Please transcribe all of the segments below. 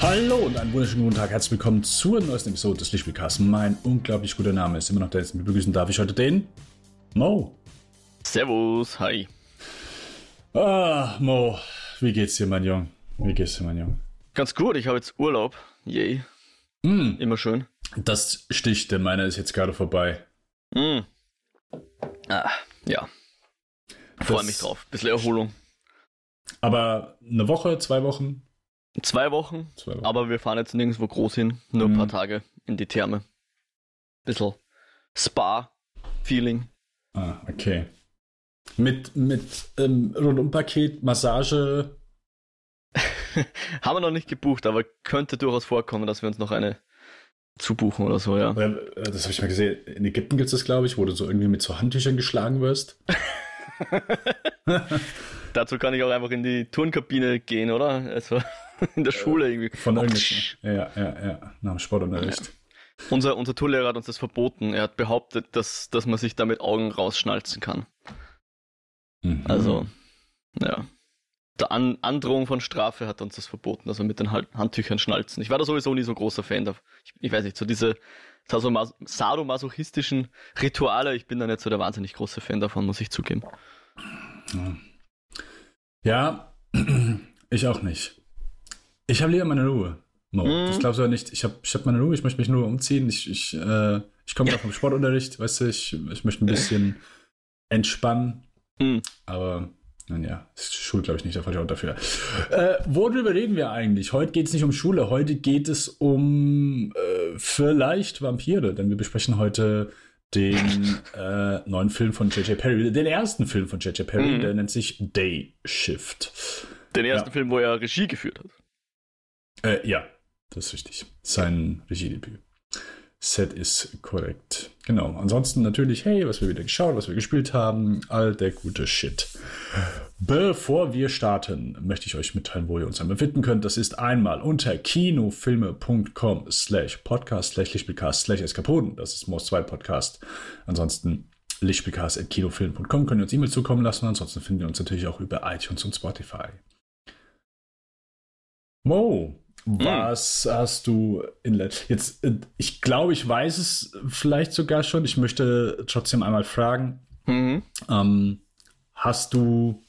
Hallo und einen wunderschönen guten Tag. Herzlich willkommen zur neuesten Episode des Lichtspielcasts. Mein unglaublich guter Name ist immer noch der letzte. Begrüßen darf ich heute den Mo. Servus, hi. Ah, Mo, wie geht's dir, mein Jung? Wie geht's dir, mein Jung? Ganz gut, ich habe jetzt Urlaub. Yay. Mm, Immer schön. das sticht, denn meiner ist jetzt gerade vorbei. Mm. Ah, ja. Freue mich drauf. Bisschen Erholung. Aber eine Woche, zwei Wochen? Zwei Wochen, Zwei Wochen. aber wir fahren jetzt nirgendwo groß hin. Nur ein Mhm. paar Tage in die Therme. Bisschen Spa-Feeling. Ah, okay. Mit, mit ähm, Rundumpaket, Massage. Haben wir noch nicht gebucht, aber könnte durchaus vorkommen, dass wir uns noch eine zubuchen oder so, ja. Äh, Das habe ich mal gesehen. In Ägypten gibt es das, glaube ich, wo du so irgendwie mit so Handtüchern geschlagen wirst. Dazu kann ich auch einfach in die Turnkabine gehen, oder? Also in der Schule irgendwie. Von irgendwelchen. Ja, ja, ja. Nach dem Sportunterricht. Unser, unser Tourlehrer hat uns das verboten. Er hat behauptet, dass, dass man sich da mit Augen rausschnalzen kann. Mhm. Also, ja. Der An Androhung von Strafe hat uns das verboten, dass wir mit den Hand Handtüchern schnalzen. Ich war da sowieso nie so großer Fan davon. Ich, ich weiß nicht, so diese sadomas- sadomasochistischen Rituale, ich bin da nicht so der wahnsinnig große Fan davon, muss ich zugeben. Ja, ich auch nicht. Ich habe lieber meine Ruhe. Mo, Mhm. das glaubst du ja nicht. Ich habe ich hab meine Ruhe, ich möchte mich nur umziehen. Ich, ich, äh, ich komme gerade vom Sportunterricht, weißt du, ich, ich möchte ein bisschen entspannen. Mhm. Aber, nun ja, ist Schule, glaube ich, nicht der falsche Ort dafür. Äh, worüber reden wir eigentlich? Heute geht es nicht um Schule, heute geht es um äh, vielleicht Vampire, denn wir besprechen heute den äh, neuen Film von J.J. Perry, den ersten Film von J.J. Perry, Mhm. der nennt sich Day Shift. Den ersten Ja. Film, wo er Regie geführt hat. Äh, ja, das ist richtig. Sein Regiedebüt. Set ist korrekt. Genau. Ansonsten natürlich, hey, was wir wieder geschaut, was wir gespielt haben, all der gute Shit. Bevor wir starten, möchte ich euch mitteilen, wo ihr uns einmal finden könnt. Das ist einmal unter kinofilme.com slash podcast slash lichtspielcast slash eskapoden. Das ist Most 2 Podcast. Ansonsten lichtspielcast at kinofilm.com könnt ihr uns E-Mail zukommen lassen. Ansonsten finden wir uns natürlich auch über iTunes und Spotify. Mo, was hast du in let jetzt? äh, Ich glaube, ich weiß es vielleicht sogar schon. Ich möchte trotzdem einmal fragen: Mhm. ähm, Hast du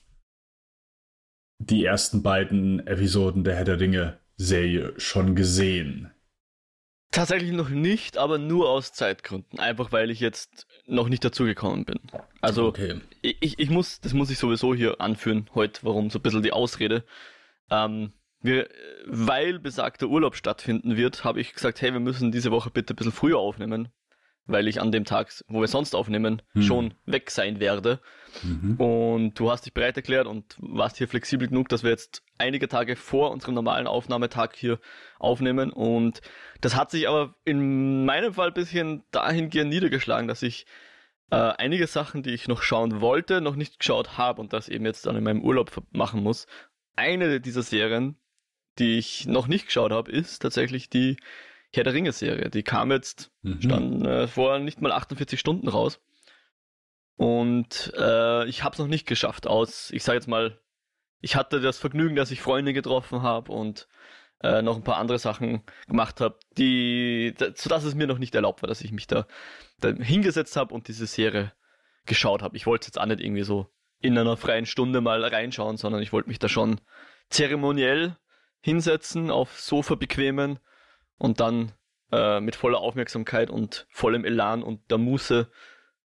die ersten beiden Episoden der Herr der Ringe Serie schon gesehen? Tatsächlich noch nicht, aber nur aus Zeitgründen. Einfach weil ich jetzt noch nicht dazugekommen bin. Also okay. ich, ich- ich muss, das muss ich sowieso hier anführen heute, warum so ein bisschen die Ausrede. Ähm, wir, weil besagter Urlaub stattfinden wird, habe ich gesagt, hey, wir müssen diese Woche bitte ein bisschen früher aufnehmen, weil ich an dem Tag, wo wir sonst aufnehmen, Hm. schon weg sein werde. Mhm. Und du hast dich bereit erklärt und warst hier flexibel genug, dass wir jetzt einige Tage vor unserem normalen Aufnahmetag hier aufnehmen. Und das hat sich aber in meinem Fall ein bisschen dahingehend niedergeschlagen, dass ich äh, einige Sachen, die ich noch schauen wollte, noch nicht geschaut habe und das eben jetzt dann in meinem Urlaub machen muss. Eine dieser Serien, die ich noch nicht geschaut habe, ist tatsächlich die Herr der Ringe-Serie. Die kam jetzt Mhm. stand äh, vor nicht mal 48 Stunden raus. Und äh, ich habe es noch nicht geschafft. Aus, ich sage jetzt mal, ich hatte das Vergnügen, dass ich Freunde getroffen habe und äh, noch ein paar andere Sachen gemacht habe, die, da- sodass es mir noch nicht erlaubt war, dass ich mich da, da hingesetzt habe und diese Serie geschaut habe. Ich wollte jetzt auch nicht irgendwie so in einer freien Stunde mal reinschauen, sondern ich wollte mich da schon zeremoniell hinsetzen, auf Sofa bequemen und dann äh, mit voller Aufmerksamkeit und vollem Elan und der Muße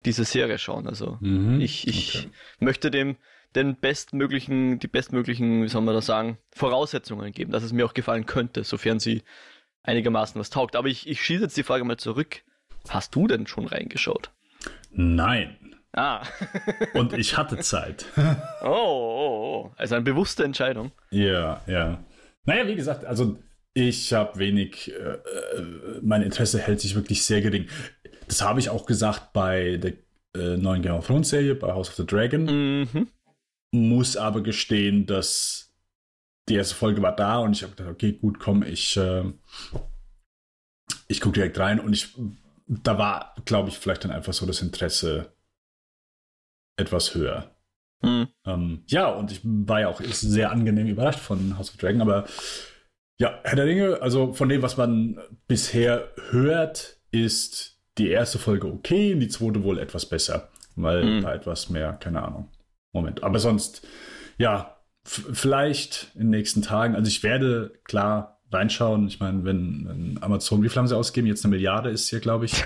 diese Serie schauen. Also Mhm. ich, ich Okay. möchte dem den bestmöglichen, die bestmöglichen, wie soll man das sagen, Voraussetzungen geben, dass es mir auch gefallen könnte, sofern sie einigermaßen was taugt. Aber ich, ich schieße jetzt die Frage mal zurück. Hast du denn schon reingeschaut? Nein. Ah. Und ich hatte Zeit. oh, oh, oh. Also eine bewusste Entscheidung. Ja, ja. Naja, wie gesagt, also ich habe wenig, äh, äh, mein Interesse hält sich wirklich sehr gering. Das habe ich auch gesagt bei der äh, neuen Game of Thrones Serie, bei House of the Dragon. Mhm. Muss aber gestehen, dass die erste Folge war da und ich habe gedacht, okay, gut, komm, ich, äh, ich gucke direkt rein und ich, da war, glaube ich, vielleicht dann einfach so das Interesse etwas höher. Mhm. Ähm, ja, und ich war ja auch sehr angenehm überrascht von House of Dragon, aber Ja, Herr der Ringe, also von dem, was man bisher hört, ist die erste Folge okay und die zweite wohl etwas besser, weil mhm. da etwas mehr, keine Ahnung. Moment, aber sonst, ja, vielleicht in den nächsten Tagen, also ich werde klar reinschauen. Ich meine, wenn, wenn Amazon, wie viel haben sie ausgegeben? Jetzt eine Milliarde ist hier, glaube ich.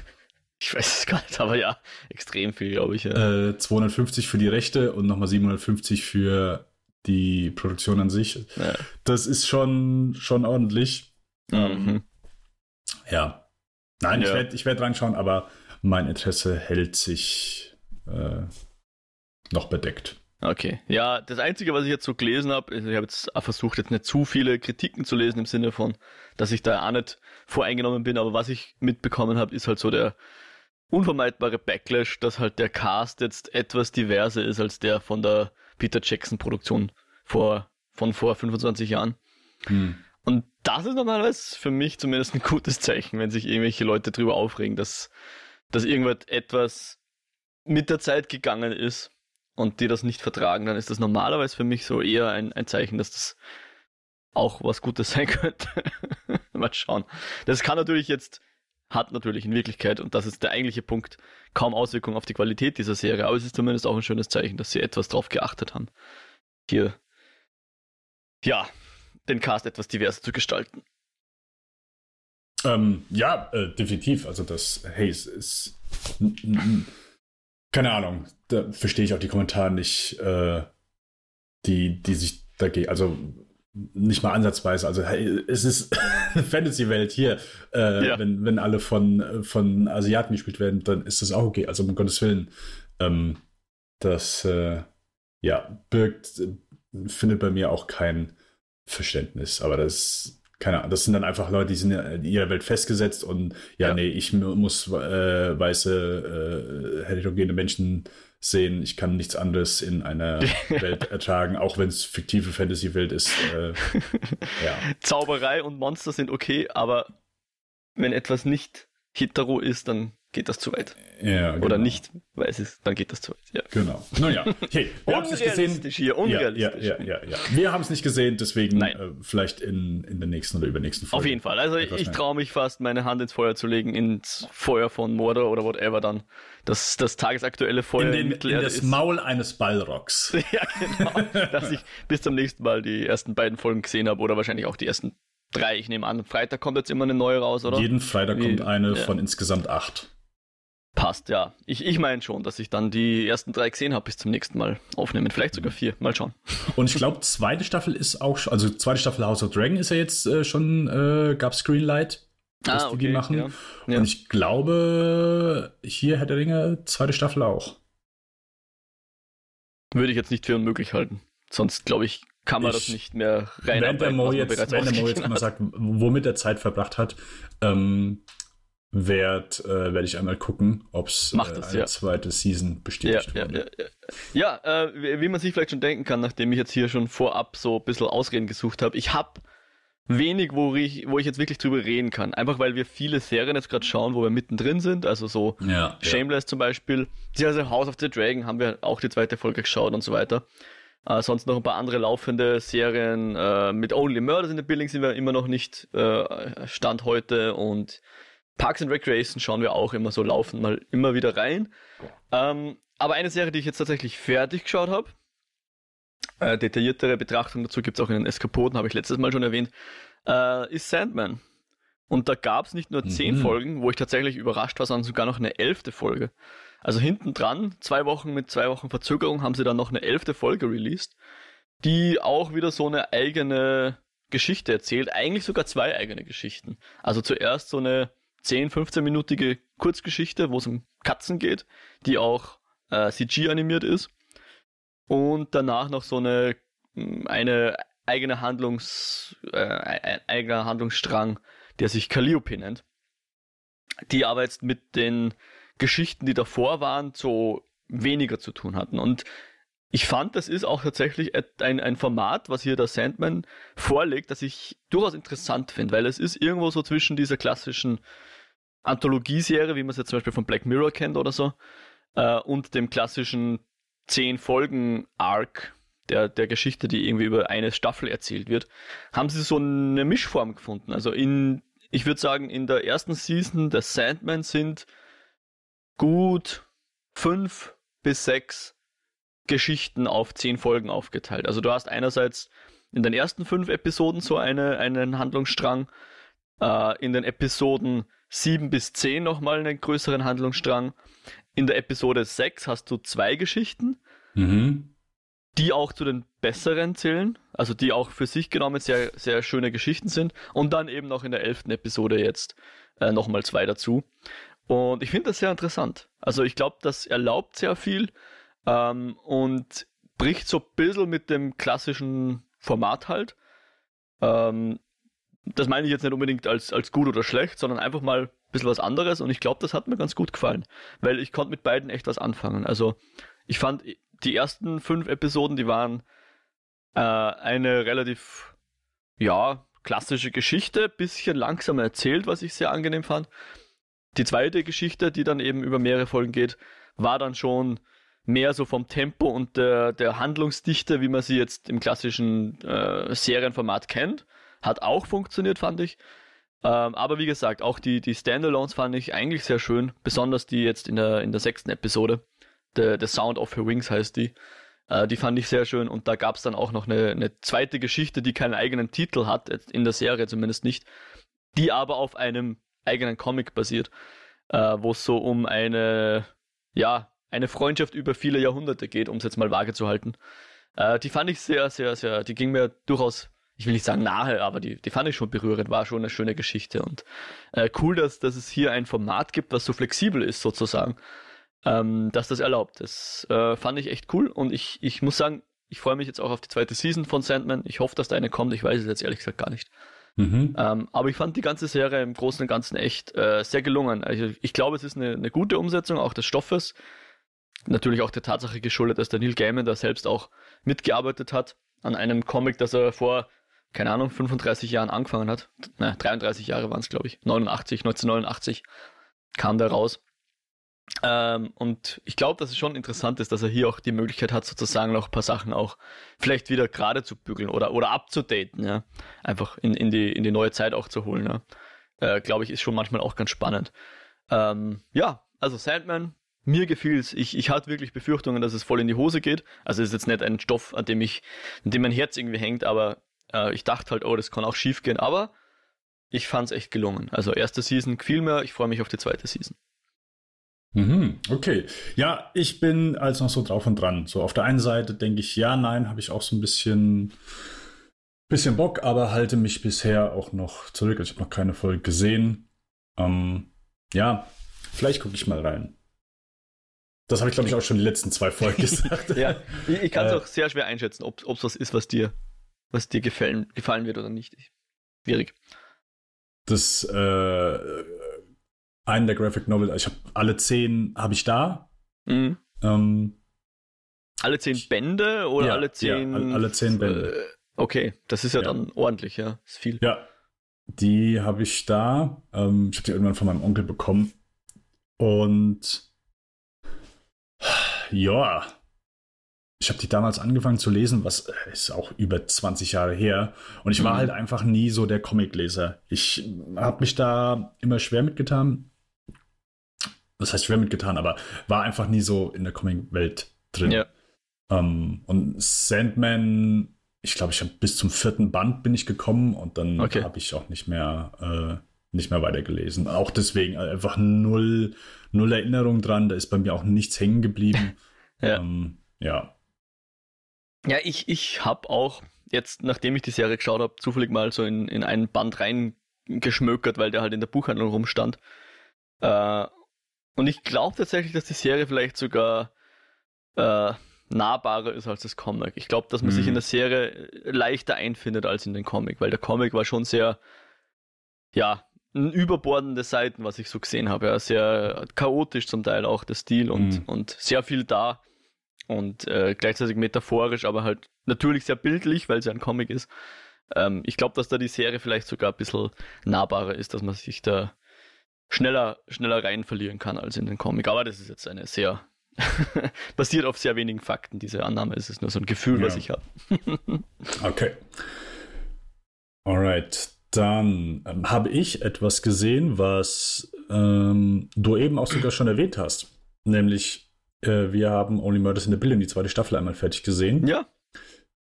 Ich weiß es gar nicht, aber ja, extrem viel, glaube ich. Ja. Äh, 250 für die Rechte und nochmal 750 für die Produktion an sich. Ja. Das ist schon, schon ordentlich. Mhm. Ähm, ja. Nein, ja. ich werde ich werd reinschauen, aber mein Interesse hält sich äh, noch bedeckt. Okay, ja, das Einzige, was ich jetzt so gelesen habe, ich habe jetzt versucht, jetzt nicht zu viele Kritiken zu lesen im Sinne von, dass ich da auch nicht voreingenommen bin, aber was ich mitbekommen habe, ist halt so der unvermeidbare Backlash, dass halt der Cast jetzt etwas diverser ist als der von der Peter Jackson Produktion vor, von vor 25 Jahren. Hm. Und das ist normalerweise für mich zumindest ein gutes Zeichen, wenn sich irgendwelche Leute drüber aufregen, dass, dass irgendwas etwas mit der Zeit gegangen ist und die das nicht vertragen, dann ist das normalerweise für mich so eher ein, ein Zeichen, dass das auch was Gutes sein könnte. Mal schauen. Das kann natürlich jetzt, hat natürlich in Wirklichkeit, und das ist der eigentliche Punkt, kaum Auswirkungen auf die Qualität dieser Serie, aber es ist zumindest auch ein schönes Zeichen, dass sie etwas drauf geachtet haben. Hier, ja, den Cast etwas diverser zu gestalten. Ähm, ja, äh, definitiv. Also das, hey, es ist keine Ahnung, da verstehe ich auch die Kommentare nicht, äh, die, die sich dagegen, also nicht mal ansatzweise. Also hey, es ist Fantasy-Welt hier. Äh, ja. wenn, wenn alle von, von Asiaten gespielt werden, dann ist das auch okay. Also um Gottes Willen. Ähm, das äh, ja, birgt, findet bei mir auch kein Verständnis. Aber das keine Ahnung, das sind dann einfach Leute, die sind in ihrer Welt festgesetzt und ja, ja. nee, ich muss äh, weiße, äh, heterogene Menschen sehen. Ich kann nichts anderes in einer Welt ertragen, auch wenn es fiktive Fantasy-Welt ist. Äh, ja. Zauberei und Monster sind okay, aber wenn etwas nicht hetero ist, dann geht das zu weit. Ja, genau. Oder nicht, weil es ist, dann geht das zu weit. Ja. Genau. Nun ja, okay. Wir haben es nicht gesehen. Hier, unrealistisch. Ja, ja, ja, ja, Wir haben es nicht gesehen, deswegen äh, vielleicht in, in der nächsten oder übernächsten Folge. Auf jeden Fall. Also ich traue mich fast, meine Hand ins Feuer zu legen, ins Feuer von Mordor oder whatever dann. Das, das tagesaktuelle Feuer in, den, in das ist. Maul eines Ballrocks. ja, genau. dass ich bis zum nächsten Mal die ersten beiden Folgen gesehen habe oder wahrscheinlich auch die ersten drei. Ich nehme an, Freitag kommt jetzt immer eine neue raus, oder? Jeden Freitag Wie, kommt eine ja. von insgesamt acht. Passt, ja. Ich, ich meine schon, dass ich dann die ersten drei gesehen habe bis zum nächsten Mal aufnehmen. Vielleicht sogar vier. Mal schauen. Und ich glaube, zweite Staffel ist auch schon, also zweite Staffel House of Dragon ist ja jetzt äh, schon, äh, gab Screenlight, dass ah, okay, die, die machen. Ja. Ja. Und ich glaube, hier Herr der Ringe, zweite Staffel auch. Würde ich jetzt nicht für unmöglich halten. Sonst, glaube ich, kann man ich, das nicht mehr rein. Wenn der Mo jetzt, wenn der Mo jetzt mal sagt, womit er Zeit verbracht hat, ähm, werde äh, werd ich einmal gucken, ob es äh, eine ja. zweite Season bestätigt ja, wurde. Ja, ja, äh, wie man sich vielleicht schon denken kann, nachdem ich jetzt hier schon vorab so ein bisschen Ausreden gesucht habe, ich habe wenig, wo ich, wo ich jetzt wirklich drüber reden kann. Einfach weil wir viele Serien jetzt gerade schauen, wo wir mittendrin sind. Also so Shameless zum Beispiel. Also House of the Dragon haben wir auch die zweite Folge geschaut und so weiter. Äh, sonst noch ein paar andere laufende Serien. Äh, mit Only Murders in the Building sind wir immer noch nicht äh, Stand heute und Parks and Recreation schauen wir auch immer so laufen, mal immer wieder rein. Ähm, aber eine Serie, die ich jetzt tatsächlich fertig geschaut habe, äh, detailliertere Betrachtung dazu gibt es auch in den Eskapoden, habe ich letztes Mal schon erwähnt, äh, ist Sandman. Und da gab es nicht nur zehn mhm. Folgen, wo ich tatsächlich überrascht war, sondern sogar noch eine elfte Folge. Also hinten dran, zwei Wochen mit zwei Wochen Verzögerung, haben sie dann noch eine elfte Folge released, die auch wieder so eine eigene Geschichte erzählt. Eigentlich sogar zwei eigene Geschichten. Also zuerst so eine 10, 15-minütige Kurzgeschichte, wo es um Katzen geht, die auch äh, CG animiert ist. Und danach noch so eine, mm, eine eigene Handlungs, äh, ein eigener Handlungsstrang, der sich Calliope nennt. Die jetzt mit den Geschichten, die davor waren, so weniger zu tun hatten. Und ich fand, das ist auch tatsächlich ein, ein Format, was hier der Sandman vorlegt, das ich durchaus interessant finde, weil es ist irgendwo so zwischen dieser klassischen Anthologieserie, wie man es jetzt zum Beispiel von Black Mirror kennt oder so, äh, und dem klassischen 10 Folgen Arc, der, der Geschichte, die irgendwie über eine Staffel erzählt wird, haben sie so eine Mischform gefunden. Also in, ich würde sagen, in der ersten Season der Sandman sind gut fünf bis sechs Geschichten auf zehn Folgen aufgeteilt. Also du hast einerseits in den ersten fünf Episoden so eine, einen Handlungsstrang, äh, in den Episoden sieben bis zehn nochmal einen größeren Handlungsstrang. In der Episode sechs hast du zwei Geschichten. Mhm die auch zu den besseren zählen, also die auch für sich genommen sehr, sehr schöne Geschichten sind. Und dann eben noch in der elften Episode jetzt äh, nochmal zwei dazu. Und ich finde das sehr interessant. Also ich glaube, das erlaubt sehr viel ähm, und bricht so ein bisschen mit dem klassischen Format halt. Ähm, das meine ich jetzt nicht unbedingt als, als gut oder schlecht, sondern einfach mal ein bisschen was anderes. Und ich glaube, das hat mir ganz gut gefallen, weil ich konnte mit beiden echt was anfangen. Also ich fand die ersten fünf Episoden, die waren äh, eine relativ, ja, klassische Geschichte, bisschen langsam erzählt, was ich sehr angenehm fand. Die zweite Geschichte, die dann eben über mehrere Folgen geht, war dann schon mehr so vom Tempo und der, der Handlungsdichte, wie man sie jetzt im klassischen äh, Serienformat kennt. Hat auch funktioniert, fand ich. Ähm, aber wie gesagt, auch die, die Standalones fand ich eigentlich sehr schön, besonders die jetzt in der, in der sechsten Episode. The, The Sound of Her Wings heißt die. Äh, die fand ich sehr schön und da gab es dann auch noch eine, eine zweite Geschichte, die keinen eigenen Titel hat, in der Serie zumindest nicht, die aber auf einem eigenen Comic basiert, äh, wo es so um eine, ja, eine Freundschaft über viele Jahrhunderte geht, um es jetzt mal vage zu halten. Äh, die fand ich sehr, sehr, sehr, die ging mir durchaus, ich will nicht sagen nahe, aber die, die fand ich schon berührend, war schon eine schöne Geschichte und äh, cool, dass, dass es hier ein Format gibt, was so flexibel ist sozusagen ähm, dass das erlaubt. Das äh, fand ich echt cool und ich, ich muss sagen, ich freue mich jetzt auch auf die zweite Season von Sandman. Ich hoffe, dass da eine kommt. Ich weiß es jetzt ehrlich gesagt gar nicht. Mhm. Ähm, aber ich fand die ganze Serie im Großen und Ganzen echt äh, sehr gelungen. Also ich glaube, es ist eine, eine gute Umsetzung auch des Stoffes. Natürlich auch der Tatsache geschuldet, dass der Neil Gaiman da selbst auch mitgearbeitet hat an einem Comic, das er vor, keine Ahnung, 35 Jahren angefangen hat. Ne, 33 Jahre waren es, glaube ich. 89, 1989 kam der raus. Ähm, und ich glaube, dass es schon interessant ist, dass er hier auch die Möglichkeit hat, sozusagen noch ein paar Sachen auch vielleicht wieder gerade zu bügeln oder, oder abzudaten, ja. Einfach in, in, die, in die neue Zeit auch zu holen, ja. Äh, glaube ich, ist schon manchmal auch ganz spannend. Ähm, ja, also Sandman, mir gefiel's. Ich, ich hatte wirklich Befürchtungen, dass es voll in die Hose geht. Also es ist jetzt nicht ein Stoff, an dem ich, an dem mein Herz irgendwie hängt, aber äh, ich dachte halt, oh, das kann auch schief gehen. Aber ich fand's echt gelungen. Also erste Season gefiel mir, ich freue mich auf die zweite Season. Mhm, okay. Ja, ich bin als noch so drauf und dran. So auf der einen Seite denke ich, ja, nein, habe ich auch so ein bisschen, bisschen Bock, aber halte mich bisher auch noch zurück. Also ich habe noch keine Folge gesehen. Ähm, ja, vielleicht gucke ich mal rein. Das habe ich, glaube ich, auch schon die letzten zwei Folgen gesagt. ja, ich, ich kann es äh, auch sehr schwer einschätzen, ob es was ist, was dir, was dir gefallen, gefallen wird oder nicht. Schwierig. Das äh, einen der Graphic Novel, ich habe alle zehn, habe ich da. Mhm. Ähm, alle zehn Bände oder ja, alle zehn? Ja, alle zehn Bände. Äh, okay, das ist ja, ja, dann ordentlich, ja, ist viel. Ja, die habe ich da. Ähm, ich habe die irgendwann von meinem Onkel bekommen. Und ja, ich habe die damals angefangen zu lesen, was äh, ist auch über 20 Jahre her. Und ich war mhm. halt einfach nie so der Comicleser. Ich habe mich da immer schwer mitgetan das heißt schwer mitgetan, aber war einfach nie so in der Comic-Welt drin. Ja. Um, ähm, und Sandman, ich glaube, ich habe bis zum vierten Band bin ich gekommen und dann okay. habe ich auch nicht mehr, äh, nicht mehr weitergelesen. Auch deswegen einfach null, null Erinnerung dran. Da ist bei mir auch nichts hängen geblieben. ja. Um, ähm, ja. Ja, ich, ich habe auch jetzt, nachdem ich die Serie geschaut habe, zufällig mal so in, in einen Band reingeschmökert, weil der halt in der Buchhandlung rumstand. Äh, und ich glaube tatsächlich, dass die Serie vielleicht sogar äh, nahbarer ist als das Comic. Ich glaube, dass man mhm. sich in der Serie leichter einfindet als in den Comic, weil der Comic war schon sehr, ja, überbordende Seiten, was ich so gesehen habe. Ja, sehr chaotisch zum Teil auch der Stil und, mhm. und sehr viel da und äh, gleichzeitig metaphorisch, aber halt natürlich sehr bildlich, weil es ja ein Comic ist. Ähm, ich glaube, dass da die Serie vielleicht sogar ein bisschen nahbarer ist, dass man sich da schneller, schneller rein verlieren kann als in den Comic. Aber das ist jetzt eine sehr Basiert auf sehr wenigen Fakten, diese Annahme. Es ist nur so ein Gefühl, Ja. was ich habe. Okay. Alright. Dann ähm, habe ich etwas gesehen, was ähm, du eben auch sogar schon erwähnt hast. Nämlich, äh, wir haben Only Murders in the Building, die zweite Staffel, einmal fertig gesehen, Ja,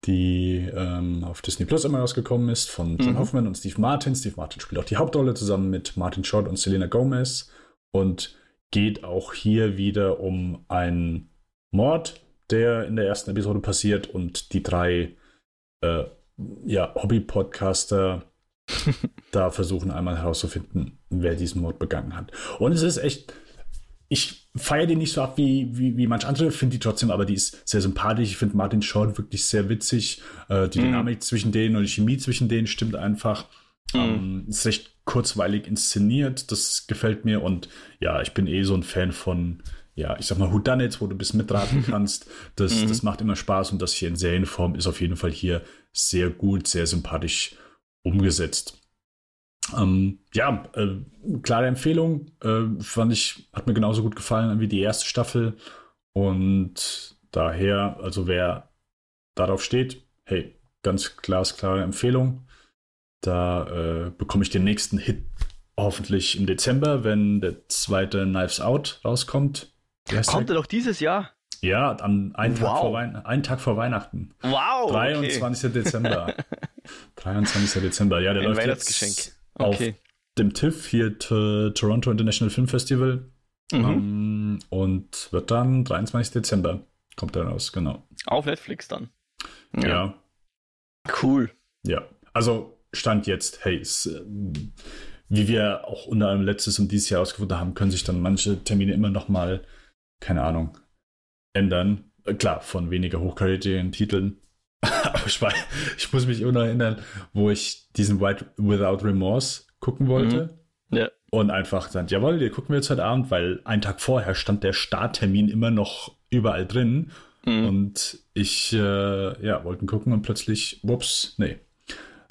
die ähm, auf Disney Plus einmal rausgekommen ist, von John Mhm. Hoffman und Steve Martin. Steve Martin spielt auch die Hauptrolle zusammen mit Martin Short und Selena Gomez und geht auch hier wieder um einen Mord, der in der ersten Episode passiert und die drei äh, ja, Hobby-Podcaster da versuchen einmal herauszufinden, wer diesen Mord begangen hat. Und es ist echt, ich feiere die nicht so ab wie, wie, wie manch andere, finde die trotzdem, aber die ist sehr sympathisch. Ich finde Martin Short wirklich sehr witzig. Äh, die Mhm. Dynamik zwischen denen und die Chemie zwischen denen stimmt einfach. Mhm. Ähm, ist recht kurzweilig inszeniert, das gefällt mir und ja, ich bin eh so ein Fan von, ja, ich sag mal Whodunits, wo du ein bisschen mitraten kannst. Das, Mhm. das macht immer Spaß und das hier in Serienform ist auf jeden Fall hier sehr gut, sehr sympathisch umgesetzt. Ähm, ja, äh, klare Empfehlung. Äh, fand ich, hat mir genauso gut gefallen wie die erste Staffel. Und daher, also wer darauf steht, hey, ganz glasklare Empfehlung. Da äh, bekomme ich den nächsten Hit hoffentlich im Dezember, wenn der zweite Knives Out rauskommt. Kommt er doch dieses Jahr. Ja, an einen, Tag Wow. vor Wein einen Tag vor Weihnachten. Wow. okay. 23. Dezember. 23. Dezember. Ja, der Ein läuft Weihnachtsgeschenk. jetzt auf Okay. dem TIFF hier Toronto International Film Festival Mhm. ähm, und wird dann 23. Dezember kommt der raus, genau. Auf Netflix dann. Ja, Cool. ja. Also Stand jetzt, hey, es, ähm, wie wir auch unter anderem letztes und dieses Jahr herausgefunden haben, können sich dann manche Termine immer noch mal, keine Ahnung, ändern. Äh, Klar, von weniger hochkarätigen Titeln. Aber ich, war, ich muss mich immer noch erinnern, wo ich diesen White Without Remorse gucken wollte. Ja. Und einfach gesagt, jawohl, den gucken wir jetzt heute Abend, weil einen Tag vorher stand der Starttermin immer noch überall drin. Mhm. Und ich, äh, ja, wollten gucken und plötzlich, whoops, nee,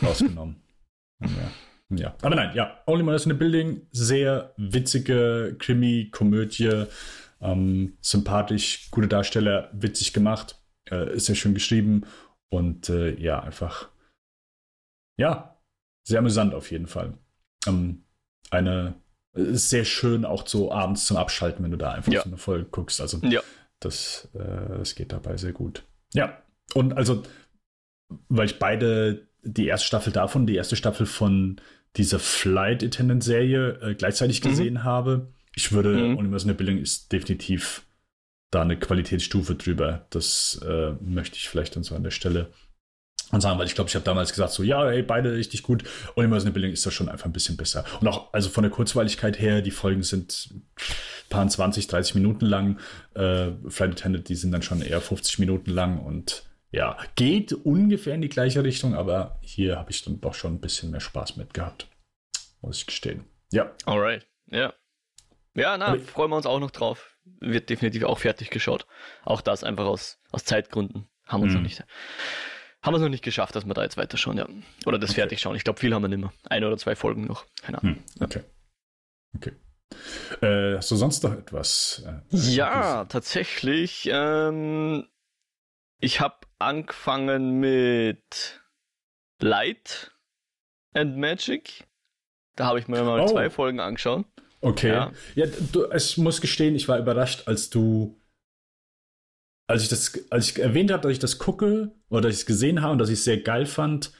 rausgenommen. ja. ja. Aber nein, ja, Only Murders in the Building, sehr witzige Krimi-Komödie, ähm, sympathisch, gute Darsteller, witzig gemacht, äh, ist sehr schön geschrieben und äh, ja, einfach, ja, sehr amüsant auf jeden Fall. Ähm, eine, ist sehr schön auch so abends zum Abschalten, wenn du da einfach Ja. so eine Folge guckst. Also Ja. das, äh, das geht dabei sehr gut. Ja, und also, weil ich beide, die erste Staffel davon, die erste Staffel von dieser Flight Attendant Serie äh, gleichzeitig Mhm. gesehen habe, ich würde, Mhm. Universal Bildung ist definitiv da eine Qualitätsstufe drüber. Das äh, möchte ich vielleicht dann so an der Stelle und sagen, weil ich glaube, ich habe damals gesagt, so, ja, ey, beide richtig gut. Und Universal in der Bildung ist das schon einfach ein bisschen besser. Und auch, also von der Kurzweiligkeit her, die Folgen sind paar 20, 30 Minuten lang. Äh, Flight Attendant, die sind dann schon eher 50 Minuten lang und ja, geht ungefähr in die gleiche Richtung, aber hier habe ich dann doch schon ein bisschen mehr Spaß mit gehabt. Muss ich gestehen. Ja, Alright. Ja. Ja, na, freuen wir uns auch noch drauf. Wird definitiv auch fertig geschaut. Auch das einfach aus, aus Zeitgründen. Haben wir uns Mhm. noch nicht. Haben wir es noch nicht geschafft, dass wir da jetzt weiterschauen, ja. Oder das Okay. fertig schauen. Ich glaube, viel haben wir nicht mehr. Eine oder zwei Folgen noch. Keine Ahnung. hm, okay. Okay. Äh, hast du sonst noch etwas? Äh, Ja, tatsächlich. Ähm, ich habe angefangen mit Light and Magic. Da habe ich mir mal Oh. zwei Folgen angeschaut. Okay. Ja. Ja, du, ich muss gestehen, ich war überrascht, als du, als ich das, als ich erwähnt habe, dass ich das gucke oder dass ich es gesehen habe und dass ich es sehr geil fand,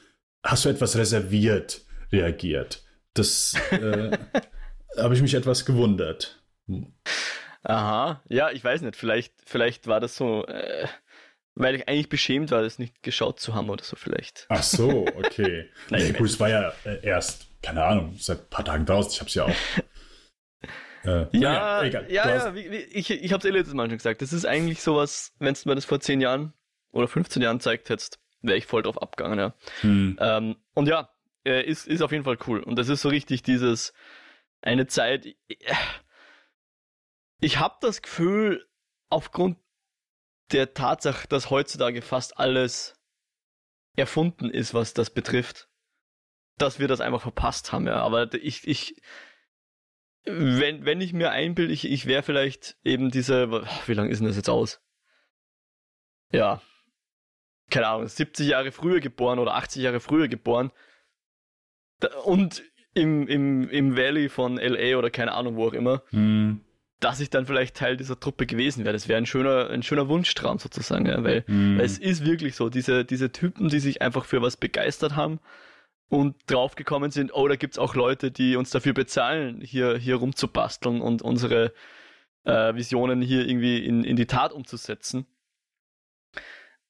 hast du etwas reserviert reagiert. Das äh, habe ich mich etwas gewundert. Aha, ja, ich weiß nicht. Vielleicht, vielleicht war das so, äh, weil ich eigentlich beschämt war, das nicht geschaut zu haben oder so vielleicht. Ach so, okay. Nein, nee, gut, es war ja äh, erst, keine Ahnung, seit ein paar Tagen draußen. Ich habe es ja auch. Äh, Ja, naja, egal. ja, ja, wie, wie, ich, ich habe es eh letztes Mal schon gesagt. Das ist eigentlich sowas, wenn du mir das vor 10 Jahren oder 15 Jahren zeigt hättest, wäre ich voll drauf abgegangen, ja. Hm, Ähm, und ja, äh, ist, ist auf jeden Fall cool. Und das ist so richtig dieses, eine Zeit, ich, ich habe das Gefühl, aufgrund der Tatsache, dass heutzutage fast alles erfunden ist, was das betrifft, dass wir das einfach verpasst haben, ja. Aber ich, ich, wenn, wenn ich mir einbilde, ich, ich wäre vielleicht eben diese, wie lange ist denn das jetzt aus? Ja, keine Ahnung, 70 Jahre früher geboren oder 80 Jahre früher geboren und im, im, im Valley von LA oder keine Ahnung, wo auch immer, Hm. dass ich dann vielleicht Teil dieser Truppe gewesen wäre. Das wäre ein schöner, ein schöner Wunschtraum sozusagen, ja, weil, Hm. weil es ist wirklich so, diese, diese Typen, die sich einfach für was begeistert haben und draufgekommen sind, oh, da gibt's auch Leute, die uns dafür bezahlen, hier, hier rumzubasteln und unsere äh, Visionen hier irgendwie in, in die Tat umzusetzen.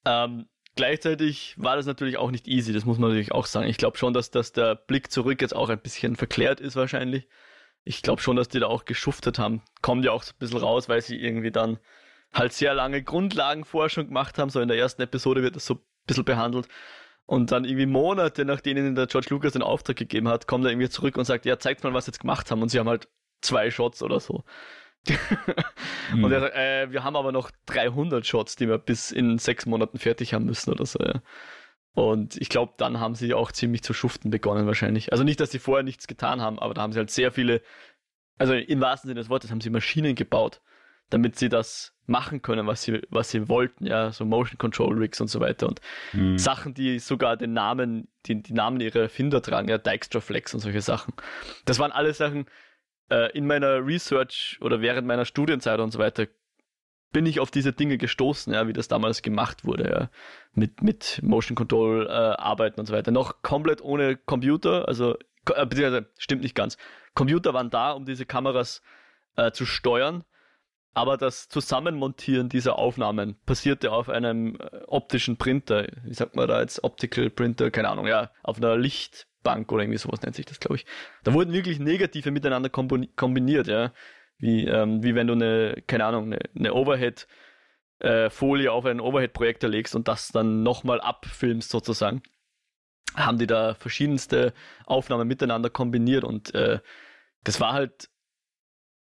Ähm, gleichzeitig war das natürlich auch nicht easy, das muss man natürlich auch sagen. Ich glaube schon, dass, dass der Blick zurück jetzt auch ein bisschen verklärt ist wahrscheinlich. Ich glaube schon, dass die da auch geschuftet haben. Kommt ja auch ein bisschen raus, weil sie irgendwie dann halt sehr lange Grundlagenforschung gemacht haben. So in der ersten Episode wird das so ein bisschen behandelt. Und dann irgendwie Monate, nachdem ihnen der George Lucas den Auftrag gegeben hat, kommt er irgendwie zurück und sagt, ja, zeigt mal, was sie jetzt gemacht haben. Und sie haben halt zwei Shots oder so. Hm. Und er sagt, äh, wir haben aber noch 300 Shots, die wir bis in sechs Monaten fertig haben müssen oder so. Ja. Und ich glaube, dann haben sie auch ziemlich zu schuften begonnen wahrscheinlich. Also nicht, dass sie vorher nichts getan haben, aber da haben sie halt sehr viele, also im wahrsten Sinne des Wortes haben sie Maschinen gebaut, damit sie das machen können, was sie, was sie wollten, ja, so Motion Control Rigs und so weiter und Hm. Sachen, die sogar den Namen, die, die Namen ihrer Erfinder tragen, ja, Dijkstra Flex und solche Sachen. Das waren alles Sachen, äh, in meiner Research oder während meiner Studienzeit und so weiter bin ich auf diese Dinge gestoßen, ja, wie das damals gemacht wurde, ja, mit, mit Motion Control äh, arbeiten und so weiter. Noch komplett ohne Computer, also, äh, beziehungsweise, stimmt nicht ganz. Computer waren da, um diese Kameras äh, zu steuern, aber das Zusammenmontieren dieser Aufnahmen passierte auf einem äh, optischen Printer. Wie sagt man da jetzt? Optical Printer, keine Ahnung, ja, auf einer Lichtbank oder irgendwie sowas nennt sich das, glaube ich. Da wurden wirklich Negative miteinander kombini- kombiniert, ja. Wie, ähm, wie wenn du eine, keine Ahnung, eine, eine Overhead äh, Folie auf einen Overhead-Projektor legst und das dann nochmal abfilmst sozusagen. Haben die da verschiedenste Aufnahmen miteinander kombiniert und äh, das war halt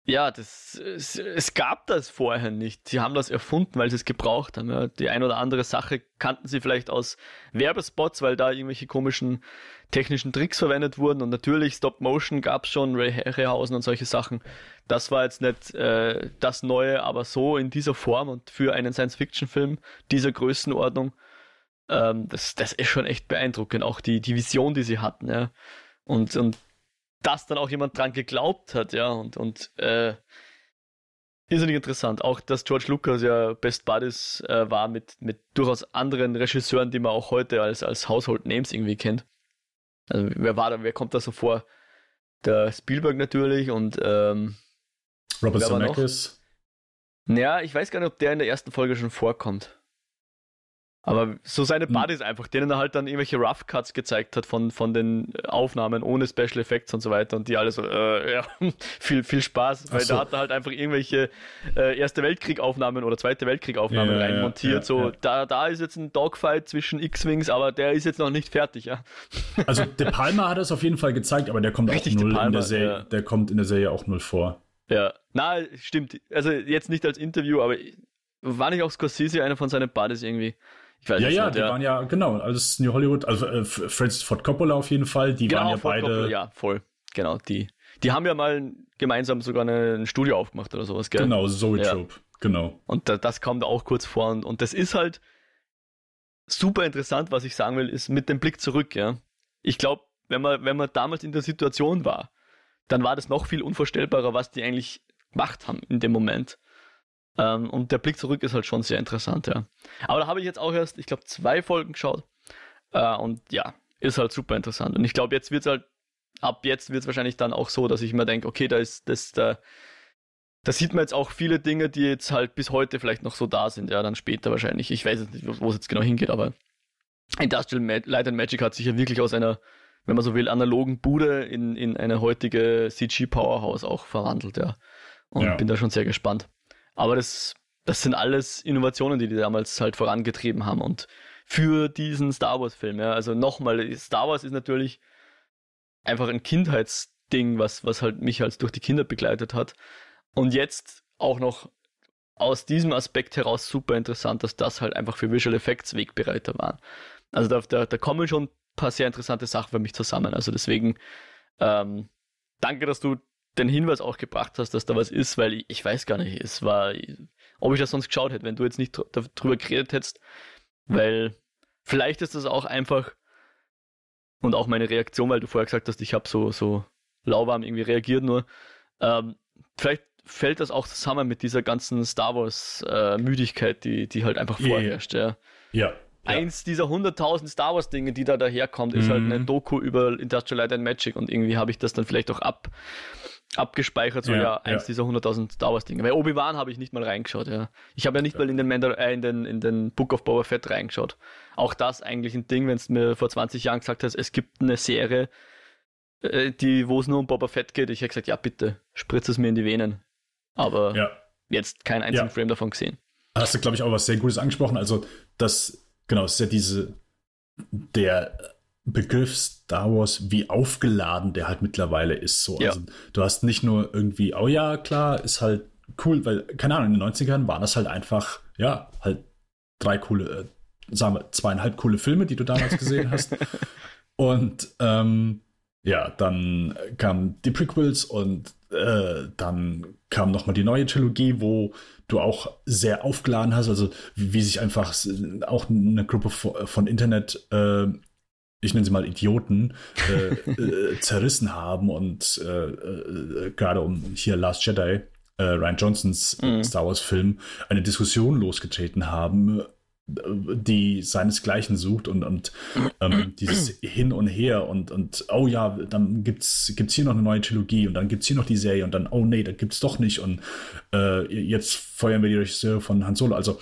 ja, das, es, es gab das vorher nicht. Sie haben das erfunden, weil sie es gebraucht haben. Ja. Die ein oder andere Sache kannten sie vielleicht aus Werbespots, weil da irgendwelche komischen technischen Tricks verwendet wurden. Und natürlich Stop Motion gab es schon, Ray Harryhausen und solche Sachen. Das war jetzt nicht äh, das Neue, aber so in dieser Form und für einen Science-Fiction-Film dieser Größenordnung, ähm, das, das ist schon echt beeindruckend. Auch die, die Vision, die sie hatten. Ja. Und, und dass dann auch jemand dran geglaubt hat, ja, und, und äh, irrsinnig interessant. Auch, dass George Lucas ja Best Buddies äh, war mit, mit durchaus anderen Regisseuren, die man auch heute als, als Household Names irgendwie kennt. Also, wer war da, wer kommt da so vor? Der Spielberg natürlich und, ähm, Robert? Zemeckis. ja, ich weiß gar nicht, ob der in der ersten Folge schon vorkommt. Aber so seine Hm. Buddies einfach, denen er halt dann irgendwelche Rough Cuts gezeigt hat von, von den Aufnahmen ohne Special Effects und so weiter und die alle so, äh, ja, viel, viel Spaß, weil so. da hat er halt einfach irgendwelche äh, Erste Weltkrieg-Aufnahmen oder Zweite Weltkrieg-Aufnahmen Ja, ja, rein ja, montiert. ja, so. Da, da ist jetzt ein Dogfight zwischen X-Wings, aber der ist jetzt noch nicht fertig, ja. Also De Palma hat es auf jeden Fall gezeigt, aber der kommt Richtig, auch null in Palma, der Serie. Der kommt in der Serie auch null vor. Ja, na, stimmt. Also jetzt nicht als Interview, aber war nicht auch Scorsese einer von seinen Buddies irgendwie? Ich weiß Ja, ja, nicht, die waren ja, genau, alles New Hollywood, also äh, Francis Ford Coppola auf jeden Fall, die waren ja Ford beide. Coppola, ja, voll. Genau, die. Die haben ja mal gemeinsam sogar eine, ein Studio aufgemacht oder sowas, gell? Genau, Zoe Ja. Trope, genau. Und da, das kommt auch kurz vor. Und, und das ist halt super interessant, was ich sagen will, ist mit dem Blick zurück, ja. Ich glaube, wenn man, wenn man damals in der Situation war, dann war das noch viel unvorstellbarer, was die eigentlich gemacht haben in dem Moment. Ähm, und der Blick zurück ist halt schon sehr interessant, ja. Aber da habe ich jetzt auch erst, ich glaube, zwei Folgen geschaut. Äh, und ja, ist halt super interessant. Und ich glaube, jetzt wird es halt, ab jetzt wird es wahrscheinlich dann auch so, dass ich mir denke, okay, da ist das, da, da sieht man jetzt auch viele Dinge, die jetzt halt bis heute vielleicht noch so da sind, ja, dann später wahrscheinlich. Ich weiß jetzt nicht, wo es jetzt genau hingeht, aber Industrial Light and Magic hat sich ja wirklich aus einer, wenn man so will, analogen Bude in, in eine heutige CG-Powerhouse auch verwandelt, ja. Und Ja. bin da schon sehr gespannt. Aber das, das sind alles Innovationen, die die damals halt vorangetrieben haben und für diesen Star Wars-Film, ja. Also nochmal, Star Wars ist natürlich einfach ein Kindheitsding, was, was halt mich halt durch die Kinder begleitet hat. Und jetzt auch noch aus diesem Aspekt heraus super interessant, dass das halt einfach für Visual Effects Wegbereiter waren. Also da, da, da kommen schon ein paar sehr interessante Sachen für mich zusammen. Also deswegen ähm, danke, dass du den Hinweis auch gebracht hast, dass da was ist, weil ich, ich weiß gar nicht, es war, ob ich das sonst geschaut hätte, wenn du jetzt nicht darüber geredet hättest, weil vielleicht ist das auch einfach und auch meine Reaktion, weil du vorher gesagt hast, ich habe so, so lauwarm irgendwie reagiert nur. Ähm, vielleicht fällt das auch zusammen mit dieser ganzen Star Wars äh, Müdigkeit, die, die halt einfach vorherrscht. Ja. ja. Eins dieser 100.000 Star Wars Dinge, die da daherkommt, ist halt mhm. halt eine Doku über Industrial Light and Magic und irgendwie habe ich das dann vielleicht auch ab, abgespeichert, so ja, ja eins ja. dieser 100.000 Star Wars Dinge. Weil Obi-Wan habe ich nicht mal reingeschaut, ja. Ich habe ja nicht ja. mal in den, Mandal äh, in, den, in den Book of Boba Fett reingeschaut. Auch das eigentlich ein Ding, wenn es mir vor 20 Jahren gesagt hast, es gibt eine Serie, äh, die, wo es nur um Boba Fett geht. Ich hätte gesagt, ja bitte, spritze es mir in die Venen. Aber jetzt kein einzigen. Frame davon gesehen. Hast du, glaube ich, auch was sehr Gutes angesprochen. Also, das, genau, es ist ja diese, der Begriff Star Wars, wie aufgeladen der halt mittlerweile ist. So. Ja. Also, du hast nicht nur irgendwie, oh ja, klar, ist halt cool, weil, keine Ahnung, in den 90ern waren das halt einfach, ja, halt drei coole, äh, sagen wir, zweieinhalb coole Filme, die du damals gesehen hast. Und ähm, ja, dann kamen die Prequels und äh, dann kam nochmal die neue Trilogie, wo du auch sehr aufgeladen hast, also wie, wie sich einfach auch eine Gruppe von Internet, äh, ich nenne sie mal Idioten, äh, äh zerrissen haben und äh, äh, gerade um hier Last Jedi, Ryan Johnsons mhm. Star Wars Film, eine Diskussion losgetreten haben, die seinesgleichen sucht und, und ähm, dieses Hin und Her und, und oh ja, dann gibt's, gibt's hier noch eine neue Trilogie und dann gibt's hier noch die Serie und dann, oh nee, da gibt's doch nicht und äh, jetzt feuern wir die Regisseure von Han Solo. Also